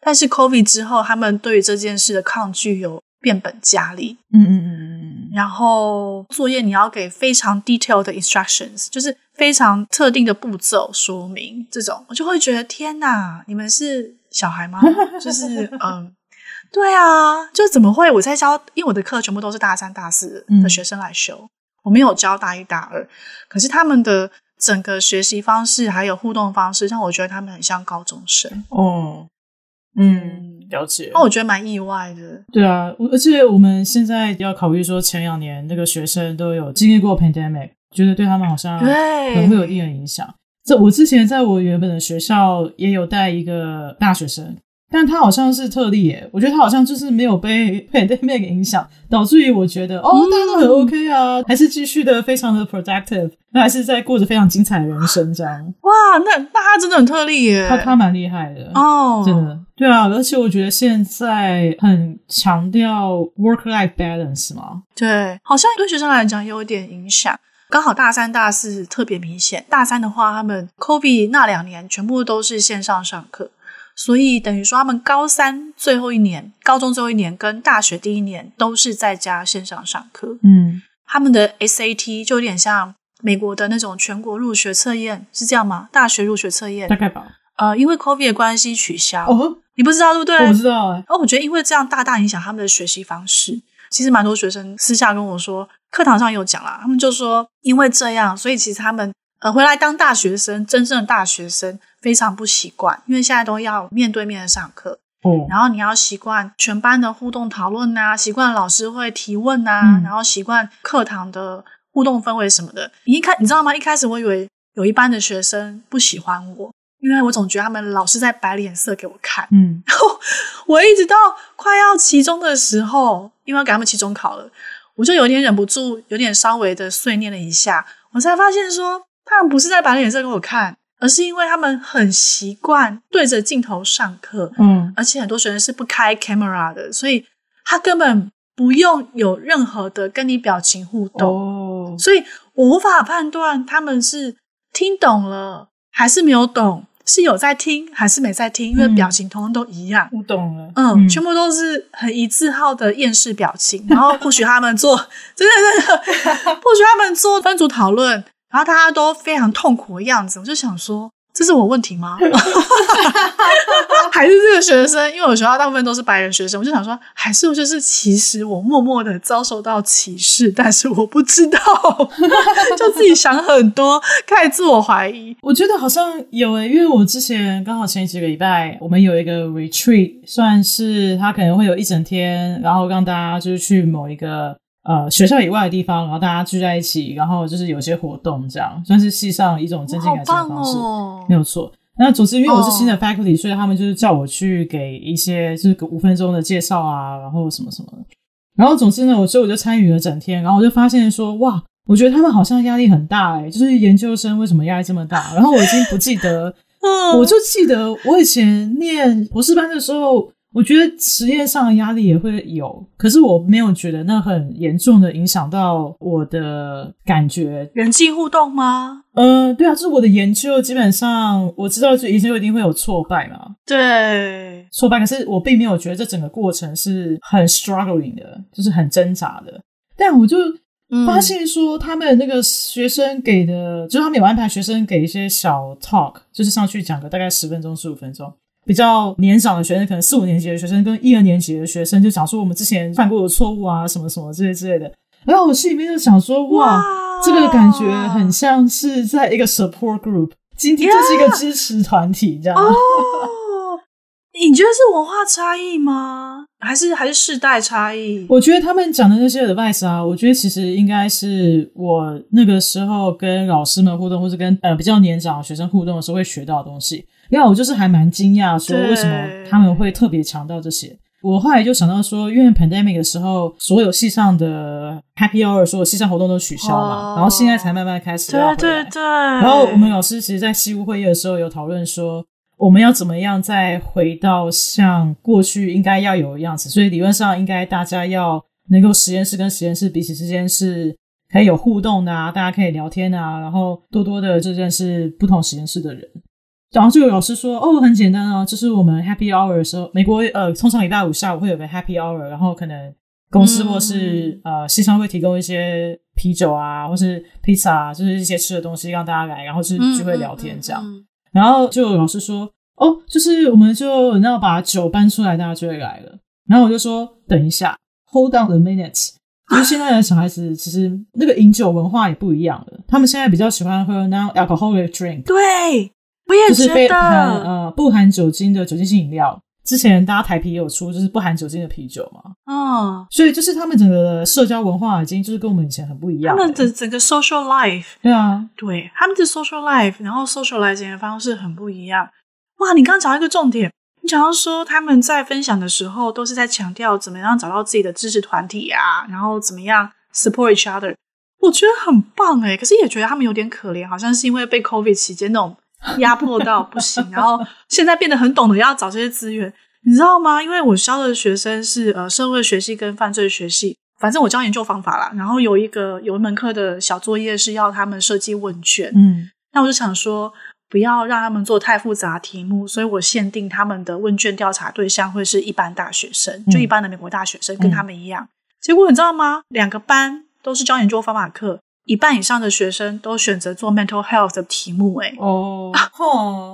但是 COVID 之后，他们对于这件事的抗拒有变本加厉，嗯嗯嗯，然后作业你要给非常 detailed 的 instructions，就是非常特定的步骤说明，这种我就会觉得天哪，你们是小孩吗？就是嗯。对啊，就怎么会？我在教，因为我的课全部都是大三、大四的学生来修，嗯、我没有教大一、大二。可是他们的整个学习方式还有互动方式，让我觉得他们很像高中生。哦，嗯，了解。那我觉得蛮意外的。对啊，而且我们现在要考虑说，前两年那个学生都有经历过 pandemic，觉得对他们好像可能会有一定的影响。这我之前在我原本的学校也有带一个大学生。但他好像是特例耶，我觉得他好像就是没有被 pandemic 影响，导致于我觉得哦，大家都很 OK 啊，还是继续的非常的 productive，那还是在过着非常精彩的人生这样。哇，那那他真的很特例耶，他他蛮厉害的哦，真的。对啊，而且我觉得现在很强调 work-life balance 嘛，对，好像对学生来讲有一点影响。刚好大三、大四特别明显，大三的话，他们 COVID 那两年全部都是线上上课。所以等于说，他们高三最后一年、高中最后一年跟大学第一年都是在家线上上课。嗯，他们的 SAT 就有点像美国的那种全国入学测验，是这样吗？大学入学测验大概吧。呃，因为 COVID 的关系取消。哦，你不知道对不对？我不知道哎。哦，我觉得因为这样大大影响他们的学习方式。其实蛮多学生私下跟我说，课堂上有讲啦，他们就说因为这样，所以其实他们呃回来当大学生，真正的大学生。非常不习惯，因为现在都要面对面的上课，哦，然后你要习惯全班的互动讨论啊，习惯老师会提问啊，嗯、然后习惯课堂的互动氛围什么的。你一开，你知道吗？一开始我以为有一班的学生不喜欢我，因为我总觉得他们老是在摆脸色给我看。嗯，然后我一直到快要期中的时候，因为要给他们期中考了，我就有点忍不住，有点稍微的碎念了一下，我才发现说，他们不是在摆脸色给我看，而是因为他们很习惯对着镜头上课，嗯，而且很多学生是不开 camera 的，所以他根本不用有任何的跟你表情互动，哦，所以我无法判断他们是听懂了还是没有懂，是有在听还是没在听，因为表情通通都一样。我懂了，嗯，全部都是很一致号的厌世表情。然后或许他们做真的 真的，或许他们做分组讨论，然后大家都非常痛苦的样子，我就想说。这是我问题吗？还是这个学生？因为我学校大部分都是白人学生，我就想说，还是就是其实我默默的遭受到歧视，但是我不知道，就自己想很多，开始自我怀疑。我觉得好像有诶、因为我之前刚好前几个礼拜，我们有一个 retreat，算是他可能会有一整天，然后让大家就是去某一个。呃，学校以外的地方，然后大家聚在一起，然后就是有些活动，这样算是系上一种增进感情的方式，哦、没有错。那总之，因为我是新的 faculty，、哦、所以他们就是叫我去给一些就是五分钟的介绍啊，然后什么什么的。然后总之呢，我所以我就参与了整天，然后我就发现说，哇，我觉得他们好像压力很大诶，就是研究生为什么压力这么大？然后我已经不记得，嗯、我就记得我以前念博士班的时候。我觉得实验上的压力也会有，可是我没有觉得那很严重的影响到我的感觉。人际互动吗？呃，对啊，就是我的研究基本上我知道，就研究一定会有挫败嘛。对，挫败。可是我并没有觉得这整个过程是很 struggling 的，就是很挣扎的。但我就发现说，他们那个学生给的，嗯、就是他们有安排学生给一些小 talk，就是上去讲个大概十分钟、十五分钟。比较年长的学生，可能四五年级的学生跟一二年级的学生，就讲说我们之前犯过的错误啊，什么什么这些之类的。然后我心里面就想说，哇，哇这个感觉很像是在一个 support group，今天这是一个支持团体.这样。哦，你觉得是文化差异吗？还是还是世代差异？我觉得他们讲的那些 advice 啊，我觉得其实应该是我那个时候跟老师们互动，或是跟呃比较年长的学生互动的时候会学到的东西。因为我就是还蛮惊讶，说为什么他们会特别强调这些。我后来就想到说，因为 pandemic 的时候，所有系上的 happy hour，所有系上活动都取消嘛，然后现在才慢慢开始。对对对。然后我们老师其实，在西屋会议的时候有讨论说，我们要怎么样再回到像过去应该要有的样子。所以理论上应该大家要能够实验室跟实验室彼此之间是可以有互动的啊，大家可以聊天啊，然后多多的就认识不同实验室的人。然后就有老师说，哦，很简单啊，就是我们 Happy Hour 的时候，美国呃，通常礼拜五下午会有个 Happy Hour，然后可能公司或是、嗯、呃，系上会提供一些啤酒啊，或是披萨啊，就是一些吃的东西让大家来，然后是聚会聊天这样。嗯嗯嗯、然后就有老师说，哦，就是我们就要把酒搬出来，大家就会来了。然后我就说，等一下，Hold on a minute，就是现在的小孩子其实那个饮酒文化也不一样了，他们现在比较喜欢喝 non-alcoholic drink，对。我也就是非含呃不含酒精的酒精性饮料，之前大家台啤也有出，就是不含酒精的啤酒嘛。哦，所以就是他们整个社交文化已经就是跟我们以前很不一样。他们的整个 social life，对啊，对他们的 social life，然后 socializing 的方式很不一样。哇，你刚刚讲到一个重点，你讲到说他们在分享的时候都是在强调怎么样找到自己的支持团体啊，然后怎么样 support each other，我觉得很棒诶，可是也觉得他们有点可怜，好像是因为被 COVID 期间那种。压迫到不行，然后现在变得很懂得要找这些资源，你知道吗？因为我教的学生是呃社会学系跟犯罪学系，反正我教研究方法啦。然后有一个有一门课的小作业是要他们设计问卷，嗯，那我就想说不要让他们做太复杂题目，所以我限定他们的问卷调查对象会是一般大学生，就一般的美国大学生，跟他们一样。结果你知道吗？两个班都是教研究方法课。一半以上的学生都选择做 mental health 的题目，欸，哎哦，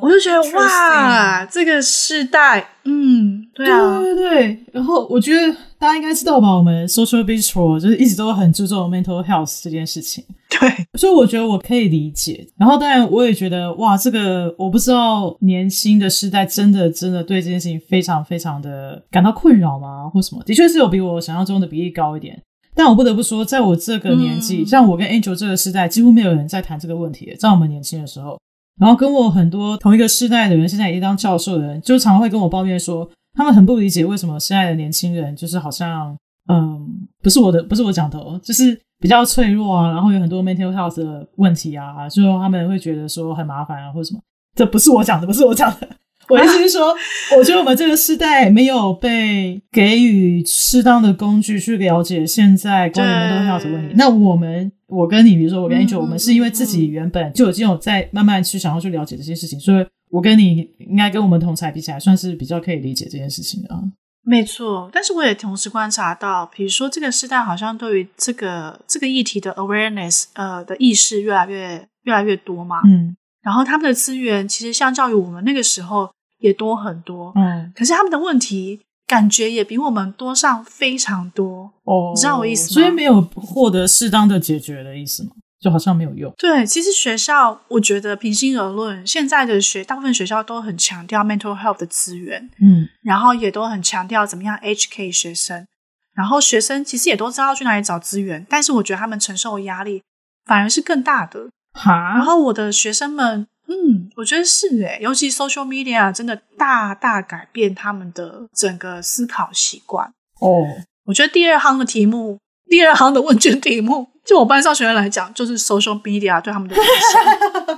我就觉得哇，这个世代，嗯，对啊，对对对。然后我觉得大家应该知道吧，我们 Social Bistro 就是一直都很注重 mental health 这件事情。对，所以我觉得我可以理解。然后当然我也觉得哇，这个我不知道年轻的世代真的真的对这件事情非常非常的感到困扰吗？或什么？的确是有比我想象中的比例高一点。但我不得不说，在我这个年纪，嗯、像我跟 Angel 这个时代，几乎没有人在谈这个问题。在我们年轻的时候，然后跟我很多同一个世代的人，现在已经当教授的人，就常常会跟我抱怨说，他们很不理解为什么现在的年轻人就是好像，嗯，不是我的，不是我讲的哦，就是比较脆弱啊，然后有很多 mental health 的问题啊，就他们会觉得说很麻烦啊，或者什么。这不是我讲的，不是我讲的。我意思是说，我觉得我们这个时代没有被给予适当的工具去了解现在关于 mental health 的问题。那我们，我跟你，比如说我跟 Angel，、嗯、我们是因为自己原本就已经有在慢慢去想要去了解这些事情，所以我跟你应该跟我们同侪比起来，算是比较可以理解这件事情的啊。没错，但是我也同时观察到，比如说这个时代好像对于这个这个议题的 awareness，呃的意识越来越越来越多嘛。嗯，然后他们的资源其实相较于我们那个时候。也多很多，嗯，可是他们的问题感觉也比我们多上非常多哦，你知道我意思吗？所以没有获得适当的解决的意思吗？就好像没有用。对，其实学校，我觉得平心而论，现在的学大部分学校都很强调 mental health 的资源，嗯，然后也都很强调怎么样 educate 学生，然后学生其实也都知道去哪里找资源，但是我觉得他们承受的压力反而是更大的。哈，然后我的学生们。嗯，我觉得是诶，尤其 social media 真的大大改变他们的整个思考习惯哦。我觉得第二行的题目，第二行的问卷题目，就我班上学生来讲，就是 social media 对他们的影响。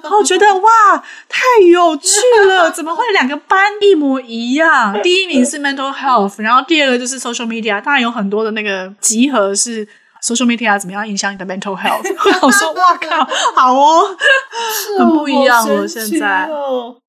然后我觉得哇，太有趣了，怎么会两个班一模一样？第一名是 mental health，然后第二个就是 social media，当然有很多的那个集合是。Social media 怎么样影响你的 mental health？我说 哇靠，好哦，哦很不一样哦，现在。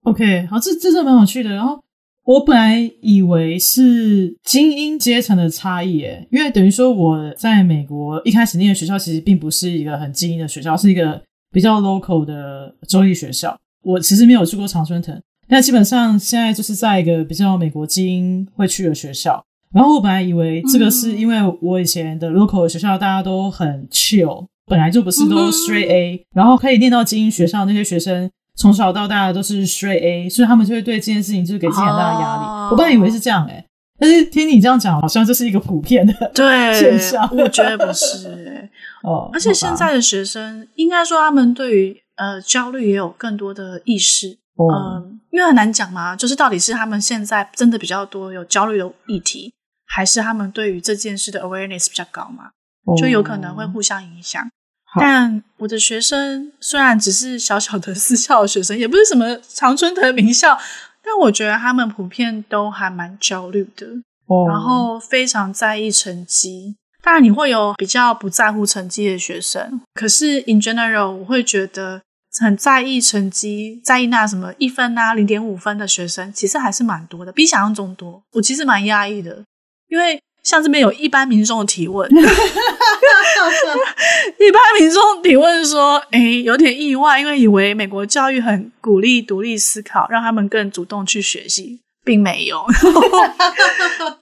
OK，好，这这是蛮有趣的。然后我本来以为是精英阶层的差异，诶，因为等于说我在美国一开始念的学校其实并不是一个很精英的学校，是一个比较 local 的州立学校。我其实没有去过常春藤，但基本上现在就是在一个比较美国精英会去的学校。然后我本来以为这个是因为我以前的 local 的学校大家都很 chill，本来就不是都 straight A，然后可以念到精英学校那些学生从小到大都是 straight A，所以他们就会对这件事情就是给自己很大的压力。我本来以为是这样诶，但是听你这样讲，好像这是一个普遍的对 现象。对，我觉得不是诶 哦，而且现在的学生应该说他们对于呃焦虑也有更多的意识。嗯、呃，因为很难讲嘛，就是到底是他们现在真的比较多有焦虑的议题。还是他们对于这件事的 awareness 比较高嘛，就有可能会互相影响。Oh. 但我的学生虽然只是小小的私校的学生，也不是什么常春藤名校，但我觉得他们普遍都还蛮焦虑的，oh. 然后非常在意成绩。当然，你会有比较不在乎成绩的学生，可是 in general，我会觉得很在意成绩，在意那什么一分啊、零点五分的学生，其实还是蛮多的，比想象中多。我其实蛮压抑的。因为像这边有一般民众的提问，一般民众提问说：“诶，有点意外，因为以为美国教育很鼓励独立思考，让他们更主动去学习，并没有。”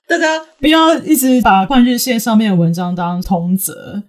大家不要一直把换日线上面的文章当通则。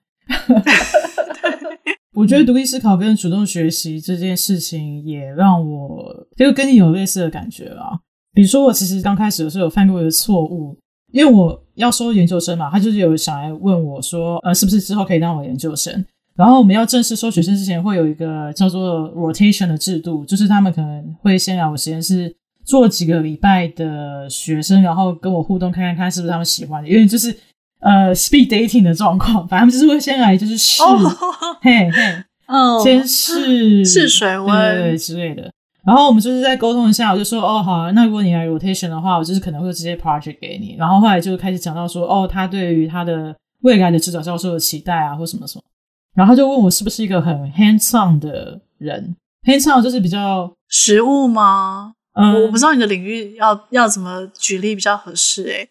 我觉得独立思考跟主动学习这件事情，也让我就跟你有类似的感觉啊。比如说，我其实刚开始的时候有犯过一个错误。因为我要收研究生嘛，他就是有想来问我说，呃，是不是之后可以当我研究生？然后我们要正式收学生之前，会有一个叫做 rotation 的制度，就是他们可能会先来我实验室做几个礼拜的学生，然后跟我互动，看看看是不是他们喜欢的，因为就是呃 speed dating 的状况，反正就是会先来就是试，oh. 嘿嘿，哦，先试试水温之类的。然后我们就是在沟通一下，我就说哦好，那如果你来 rotation 的话，我就是可能会直接 project 给你。然后后来就开始讲到说哦，他对于他的未来的指导教授的期待啊，或什么什么。然后就问我是不是一个很 hands on 的人，hands on 就是比较实物吗？嗯，我不知道你的领域要要怎么举例比较合适诶、欸。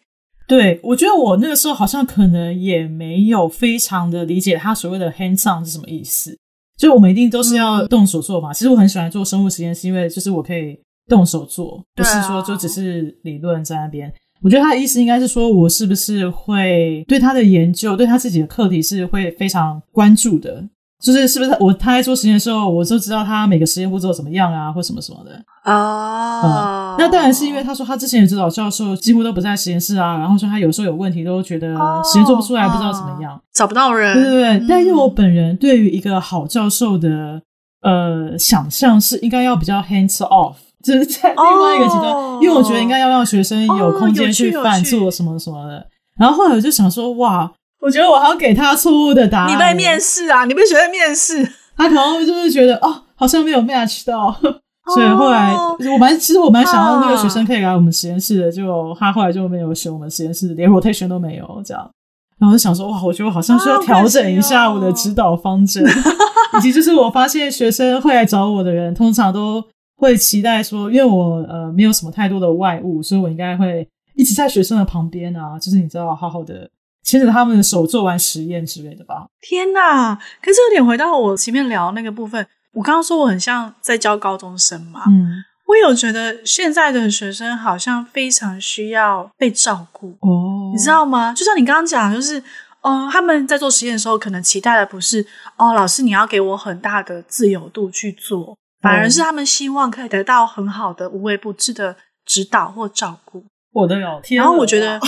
对，我觉得我那个时候好像可能也没有非常的理解他所谓的 hands on 是什么意思。就我们一定都是要动手做嘛。其实我很喜欢做生物实验，是因为就是我可以动手做，不是说就只是理论在那边。我觉得他的意思应该是说，我是不是会对他的研究，对他自己的课题是会非常关注的。就是是不是我他在做实验的时候，我就知道他每个实验步骤怎么样啊，或什么什么的哦、嗯。那当然是因为他说他之前的指导教授几乎都不在实验室啊，然后说他有时候有问题都觉得实验做不出来，不知道怎么样，哦、找不到人。对对对。嗯、但因为我本人对于一个好教授的呃想象是应该要比较 hands off，就是在另外一个极端，哦、因为我觉得应该要让学生有空间去犯错什么什么的。然后后来我就想说，哇。我觉得我还要给他错误的答案。你被面试啊？你被学生面试？他可能就是觉得哦，好像没有 match 到，哦、所以后来我蛮其实我蛮想要那个学生可以来我们实验室的，就他后来就没有选我们实验室，连 rotation 都没有这样。然后我就想说哇，我觉得我好像需要调整一下我的指导方针，哦、以及就是我发现学生会来找我的人，通常都会期待说，因为我呃没有什么太多的外物，所以我应该会一直在学生的旁边啊，就是你知道好好的。牵着他们的手做完实验之类的吧。天哪！可是有点回到我前面聊那个部分，我刚刚说我很像在教高中生嘛。嗯，我有觉得现在的学生好像非常需要被照顾哦，你知道吗？就像你刚刚讲，就是哦、呃，他们在做实验的时候，可能期待的不是哦，老师你要给我很大的自由度去做，反而是他们希望可以得到很好的无微不至的指导或照顾。我的老天！然后我觉得。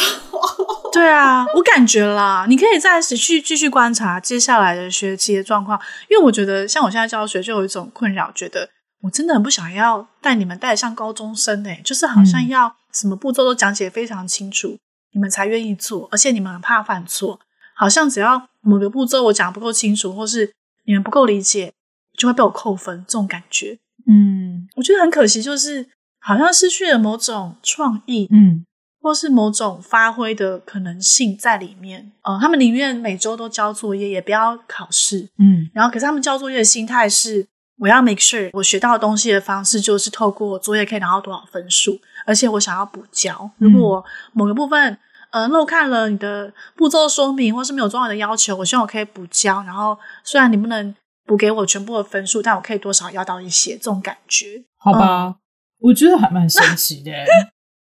对啊，我感觉啦，你可以再继续继续观察接下来的学期的状况，因为我觉得像我现在教学就有一种困扰，觉得我真的很不想要带你们带像高中生诶，就是好像要什么步骤都讲解非常清楚，嗯、你们才愿意做，而且你们很怕犯错，好像只要某个步骤我讲不够清楚，或是你们不够理解，就会被我扣分，这种感觉，嗯，我觉得很可惜，就是好像失去了某种创意，嗯。或是某种发挥的可能性在里面，呃，他们宁愿每周都交作业，也不要考试，嗯，然后可是他们交作业的心态是，我要 make sure 我学到的东西的方式就是透过作业可以拿到多少分数，而且我想要补交，如果我某个部分呃漏看了你的步骤说明，或是没有重要的要求，我希望我可以补交，然后虽然你不能补给我全部的分数，但我可以多少要到一些，这种感觉，好吧，嗯、我觉得还蛮神奇的。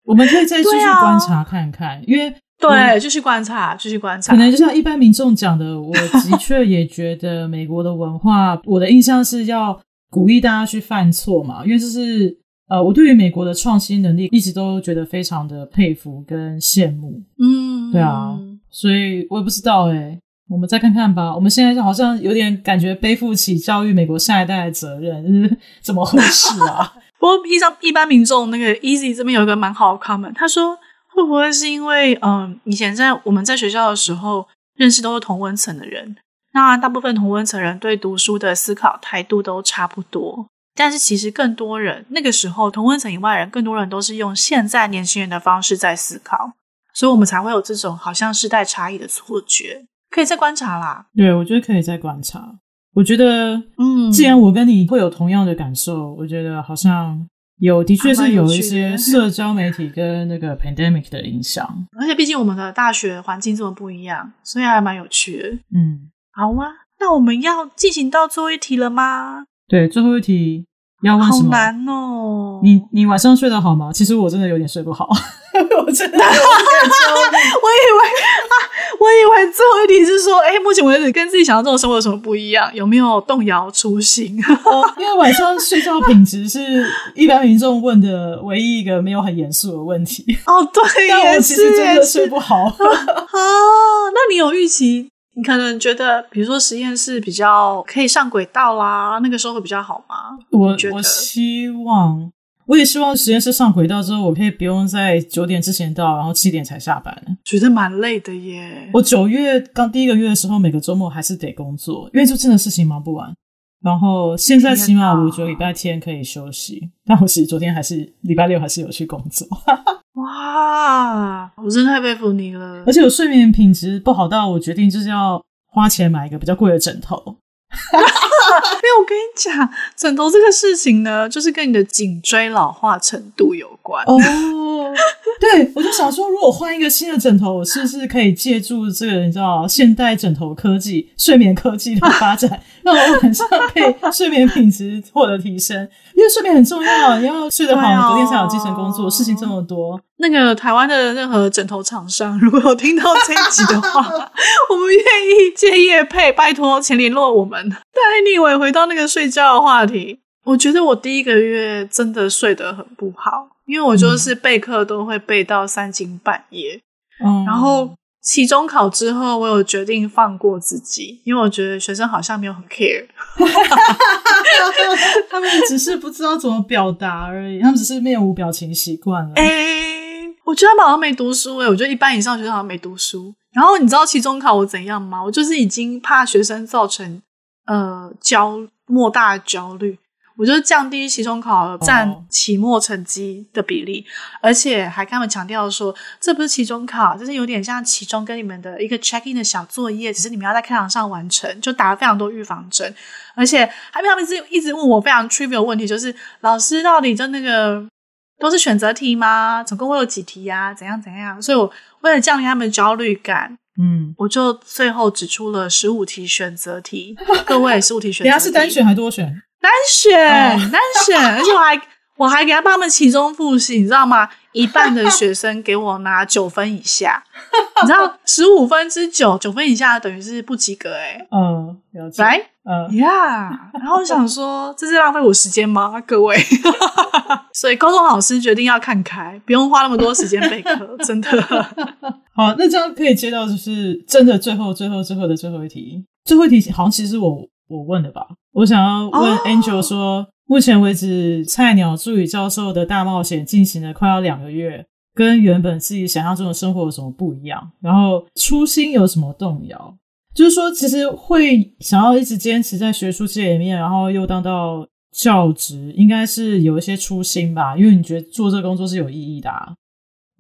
我们可以再继续观察看看，啊、因为对，继续观察，继续观察。可能就像一般民众讲的，我的确也觉得美国的文化，我的印象是要鼓励大家去犯错嘛，因为这是呃，我对于美国的创新能力一直都觉得非常的佩服跟羡慕。嗯，对啊，所以我也不知道诶、欸、我们再看看吧。我们现在好像有点感觉背负起教育美国下一代的责任，就是怎么回事啊？不过，一般一般民众那个 Easy 这边有一个蛮好的 comment，他说会不会是因为嗯，以前在我们在学校的时候认识都是同温层的人，那大部分同温层人对读书的思考态度都差不多，但是其实更多人那个时候同温层以外人，更多人都是用现在年轻人的方式在思考，所以我们才会有这种好像世代差异的错觉，可以再观察啦。对，我觉得可以再观察。我觉得，嗯，既然我跟你会有同样的感受，我觉得好像有，的确是有一些 社交媒体跟那个 pandemic 的影响。而且毕竟我们的大学环境这么不一样，所以还蛮有趣的。嗯，好啊，那我们要进行到最后一题了吗？对，最后一题。要问什么？好难哦！你你晚上睡得好吗？其实我真的有点睡不好，我真的 我以为啊，我以为最后一题是说，哎，目前为止跟自己想象中的生活有什么不一样？有没有动摇初心？哦，因为晚上睡觉品质是一般民众问的唯一一个没有很严肃的问题。哦，对，但我其实真的睡不好。啊，那你有预期？你可能觉得，比如说实验室比较可以上轨道啦，那个时候会比较好吗？我我希望，我也希望实验室上轨道之后，我可以不用在九点之前到，然后七点才下班。觉得蛮累的耶。我九月刚第一个月的时候，每个周末还是得工作，因为就真的事情忙不完。然后现在起码我觉得礼拜天可以休息，但我其实昨天还是礼拜六还是有去工作。哇，我真的太佩服你了！而且我睡眠品质不好到我决定就是要花钱买一个比较贵的枕头。因为我跟你讲，枕头这个事情呢，就是跟你的颈椎老化程度有关。哦，对，我就想说，如果换一个新的枕头，我是不是可以借助这个你知道现代枕头科技、睡眠科技的发展，让我晚上可以睡眠品质获得提升？因为睡眠很重要，你要睡得好，你昨天才有精神工作。事情这么多，那个台湾的任何枕头厂商，如果有听到这一集的话，我们愿意借业配，拜托，请联络我们。但 anyway，回到那个睡觉的话题，我觉得我第一个月真的睡得很不好，因为我就是备课都会备到三更半夜，嗯，然后。期中考之后，我有决定放过自己，因为我觉得学生好像没有很 care，他们只是不知道怎么表达而已，他们只是面无表情习惯了。哎、欸，我觉得他们好像没读书哎、欸，我觉得一般以上学生好像没读书。然后你知道期中考我怎样吗？我就是已经怕学生造成呃焦莫大焦虑。我就降低期中考占期末成绩的比例，哦、而且还跟他们强调说，这不是期中考，这是有点像期中跟你们的一个 check in 的小作业，只是你们要在课堂上完成，就打了非常多预防针，而且还他们一直一直问我非常 trivial 问题，就是老师到底就那个都是选择题吗？总共会有几题呀、啊？怎样怎样？所以我为了降低他们的焦虑感，嗯，我就最后指出了十五题选择题，各位十五题选择题，人家是单选还多选？单选，单选，而且我还我还给他帮他们期中复习，你知道吗？一半的学生给我拿九分以下，你知道十五分之九，九分以下等于是不及格诶、欸、嗯，了解。来，，yeah, 然后我想说，这是浪费我时间吗？各位，所以高中老师决定要看开，不用花那么多时间备课，真的。好，那这样可以接到就是真的最后最后最后的最后一题，最后一题好像其实我。我问的吧，我想要问 Angel 说，oh. 目前为止菜鸟助理教授的大冒险进行了快要两个月，跟原本自己想象中的生活有什么不一样？然后初心有什么动摇？就是说，其实会想要一直坚持在学术界里面，然后又当到教职，应该是有一些初心吧？因为你觉得做这个工作是有意义的啊。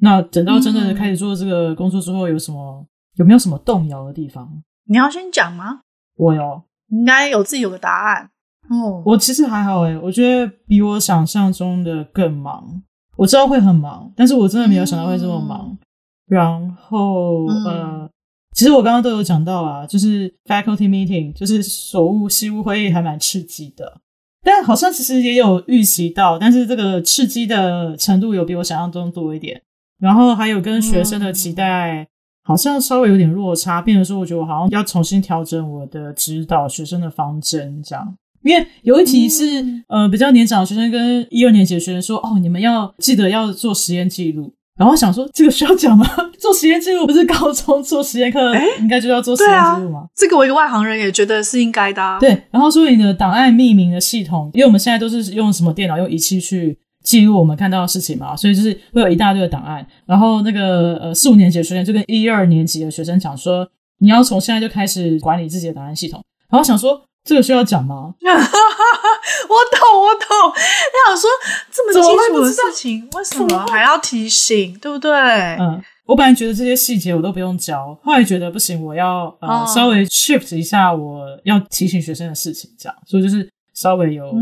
那等到真的开始做这个工作之后，有什么有没有什么动摇的地方？你要先讲吗？我有。应该有自己有个答案哦。我其实还好诶，我觉得比我想象中的更忙。我知道会很忙，但是我真的没有想到会这么忙。嗯、然后、嗯、呃，其实我刚刚都有讲到啊，就是 faculty meeting，就是所务系务会议还蛮刺激的。但好像其实也有预习到，但是这个刺激的程度有比我想象中多一点。然后还有跟学生的期待。好像稍微有点落差，变成说，我觉得我好像要重新调整我的指导学生的方针，这样。因为有一题是，呃，比较年长的学生跟一二年级的学生说，哦，你们要记得要做实验记录。然后想说，这个需要讲吗？做实验记录不是高中做实验课，应该就要做实验记录吗、啊？这个我一个外行人也觉得是应该的、啊。对，然后说你的档案命名的系统，因为我们现在都是用什么电脑用仪器去。记录我们看到的事情嘛，所以就是会有一大堆的档案。然后那个呃四五年级的学生就跟一二年级的学生讲说，你要从现在就开始管理自己的档案系统。然后想说这个需要讲吗？我懂，我懂。他想说这么清楚的事情，为什么还要提醒？对不对？嗯，我本来觉得这些细节我都不用教，后来觉得不行，我要呃、哦、稍微 shift 一下我要提醒学生的事情，这样，所以就是稍微有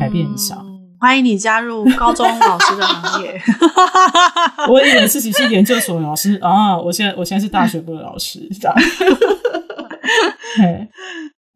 改变一下。嗯欢迎你加入高中老师的行业。我以为自己是研究所老师啊，我现在我现在是大学部的老师，这样。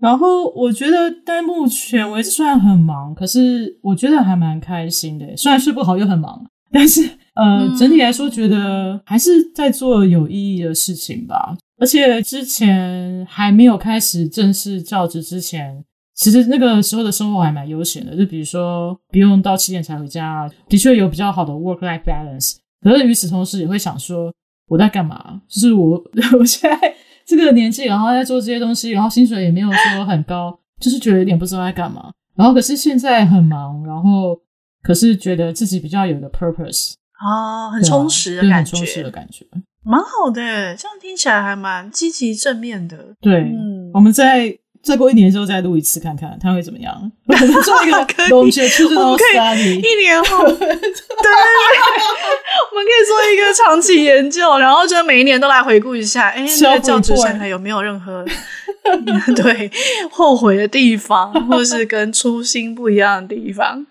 然后我觉得到目前为止虽然很忙，可是我觉得还蛮开心的。虽然睡不好又很忙，但是呃，整体来说觉得还是在做有意义的事情吧。而且之前还没有开始正式教职之前。其实那个时候的生活还蛮悠闲的，就比如说不用到七点才回家，的确有比较好的 work-life balance。可是与此同时，也会想说我在干嘛？就是我 我现在这个年纪，然后在做这些东西，然后薪水也没有说很高，就是觉得有点不知道在干嘛。然后可是现在很忙，然后可是觉得自己比较有个 purpose 啊，很充实的感觉，很充实的感觉，蛮好的。这样听起来还蛮积极正面的。对，嗯，我们在。再过一年之后再录一次看看他会怎么样。我们做一个龙卷出这种 study，一年后，对我们可以做一个长期研究，然后就每一年都来回顾一下，哎，那个教职审核有没有任何 对，后悔的地方，或是跟初心不一样的地方。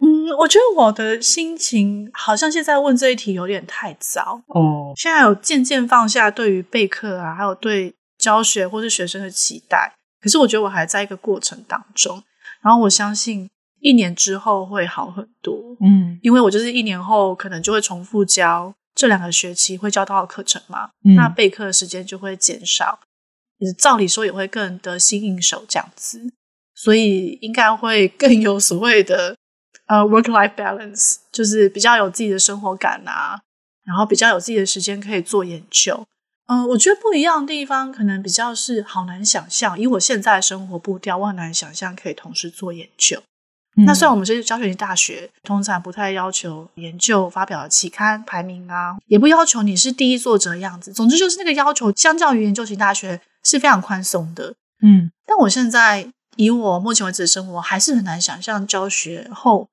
嗯，我觉得我的心情好像现在问这一题有点太早哦。现在有渐渐放下对于备课啊，还有对教学或是学生的期待。可是我觉得我还在一个过程当中，然后我相信一年之后会好很多。嗯，因为我就是一年后可能就会重复教这两个学期会教到的课程嘛，嗯、那备课的时间就会减少，照理说也会更得心应手这样子，所以应该会更有所谓的。呃、uh，work-life balance 就是比较有自己的生活感啊，然后比较有自己的时间可以做研究。嗯、呃，我觉得不一样的地方可能比较是好难想象，以我现在的生活步调，我很难想象可以同时做研究。嗯、那虽然我们是教学型大学，通常不太要求研究发表的期刊排名啊，也不要求你是第一作者的样子。总之就是那个要求，相较于研究型大学是非常宽松的。嗯，但我现在以我目前为止的生活，还是很难想象教学后。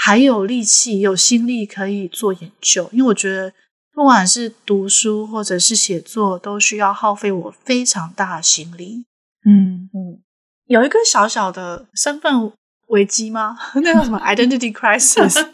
还有力气、有心力可以做研究，因为我觉得不管是读书或者是写作，都需要耗费我非常大的心力。嗯嗯，有一个小小的身份危机吗？那叫什么 identity crisis？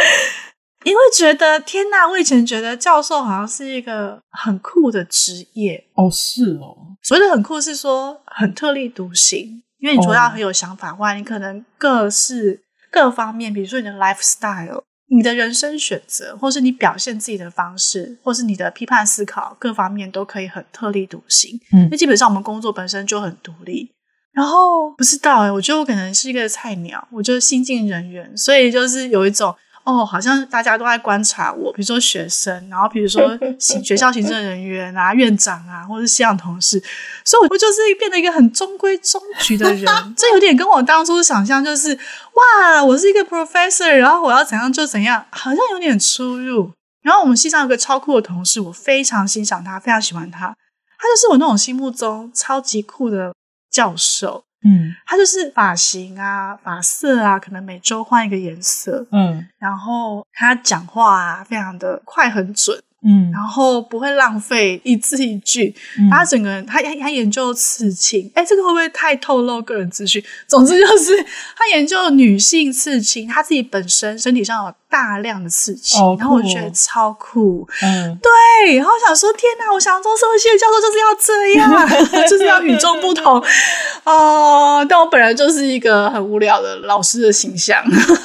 因为觉得天呐，我以前觉得教授好像是一个很酷的职业哦，是哦，所谓的很酷是说很特立独行，因为你说要很有想法，外、哦、你可能各式。各方面，比如说你的 lifestyle、你的人生选择，或是你表现自己的方式，或是你的批判思考，各方面都可以很特立独行。嗯，那基本上我们工作本身就很独立。然后不知道哎，我觉得我可能是一个菜鸟，我就是新进人员，所以就是有一种。哦，好像大家都在观察我，比如说学生，然后比如说 行学校行政人员啊、院长啊，或者是系上同事，所以我就是变得一个很中规中矩的人。这有点跟我当初想象就是，哇，我是一个 professor，然后我要怎样就怎样，好像有点出入。然后我们系上有个超酷的同事，我非常欣赏他，非常喜欢他，他就是我那种心目中超级酷的教授。嗯，他就是发型啊、发色啊，可能每周换一个颜色。嗯，然后他讲话啊，非常的快很准。嗯，然后不会浪费一字一句。嗯、他整个人，他他研究刺青，哎，这个会不会太透露个人资讯？总之就是他研究女性刺青，他自己本身身体上有大量的刺青，哦、然后我觉得超酷。嗯，对，然后想说，天哪！我想做社会系的教授就是要这样，就是要与众不同 哦、呃。但我本来就是一个很无聊的老师的形象。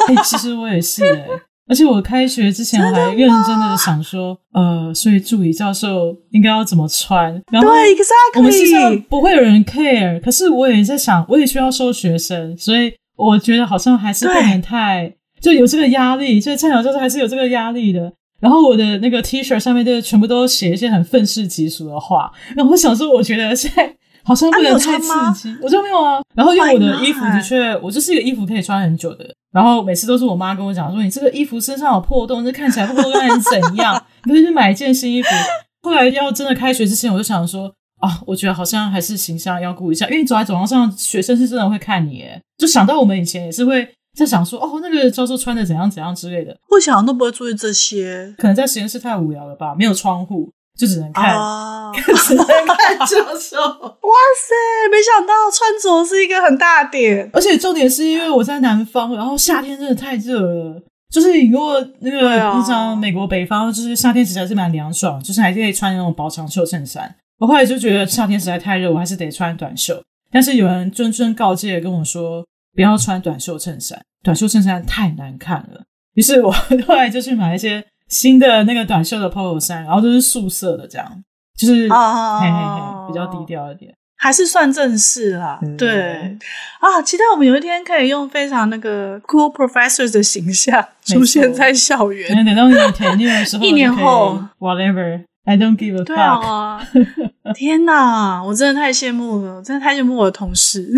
哎，其实我也是哎。而且我开学之前我还认真的想说，呃，所以助理教授应该要怎么穿？然后对，exactly。我们系上不会有人 care，可是我也在想，我也需要收学生，所以我觉得好像还是不能太就有这个压力。所以菜鸟教授还是有这个压力的。然后我的那个 T 恤上面就全部都写一些很愤世嫉俗的话。然后我想说，我觉得现在好像不能太刺激。我就没有啊。然后因为我的衣服的确，我就是一个衣服可以穿很久的人。然后每次都是我妈跟我讲说：“你这个衣服身上有破洞，这看起来会不会怎样？你可以去买一件新衣服。”后来要真的开学之前，我就想说：“啊，我觉得好像还是形象要顾一下，因为你走在走廊上，学生是真的会看你。”诶就想到我们以前也是会在想说：“哦，那个教授穿的怎样怎样之类的。”我想都不会注意这些，可能在实验室太无聊了吧？没有窗户。就 只能看，啊、只能看教授。哇塞，没想到穿着是一个很大点，而且重点是因为我在南方，然后夏天真的太热了。就是如果那个平常美国北方，就是夏天实在是蛮凉爽，就是还是可以穿那种薄长袖衬衫。我后来就觉得夏天实在太热，我还是得穿短袖。但是有人谆谆告诫跟我说，不要穿短袖衬衫，短袖衬衫太难看了。于是我后来就去买一些。新的那个短袖的 polo 衫，然后都是素色的，这样就是，oh, 嘿嘿嘿，比较低调一点，还是算正式啦。嗯、对啊，期待我们有一天可以用非常那个 cool professors 的形象出现在校园。等到你填那个时候，一年后，whatever，I don't give a fuck。对啊，天哪，我真的太羡慕了，真的太羡慕我的同事。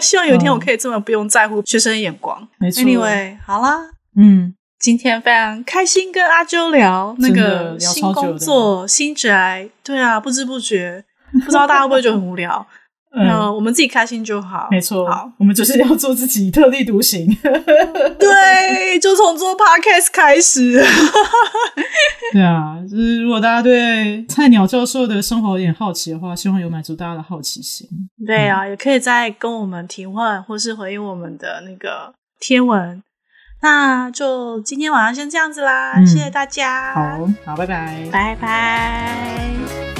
希望有一天我可以这么不用在乎学生的眼光。没错，Anyway，好啦，嗯。今天非常开心跟阿啾聊那个新工作新宅，对啊，不知不觉，不知道大家会不会觉得很无聊？嗯、呃，我们自己开心就好。没错，好，我们就是要做自己，特立独行。对，就从做 podcast 开始。对啊，就是如果大家对菜鸟教授的生活有点好奇的话，希望有满足大家的好奇心。对啊，嗯、也可以再跟我们提问，或是回应我们的那个贴文。那就今天晚上先这样子啦，嗯、谢谢大家。好，好，拜拜，拜拜。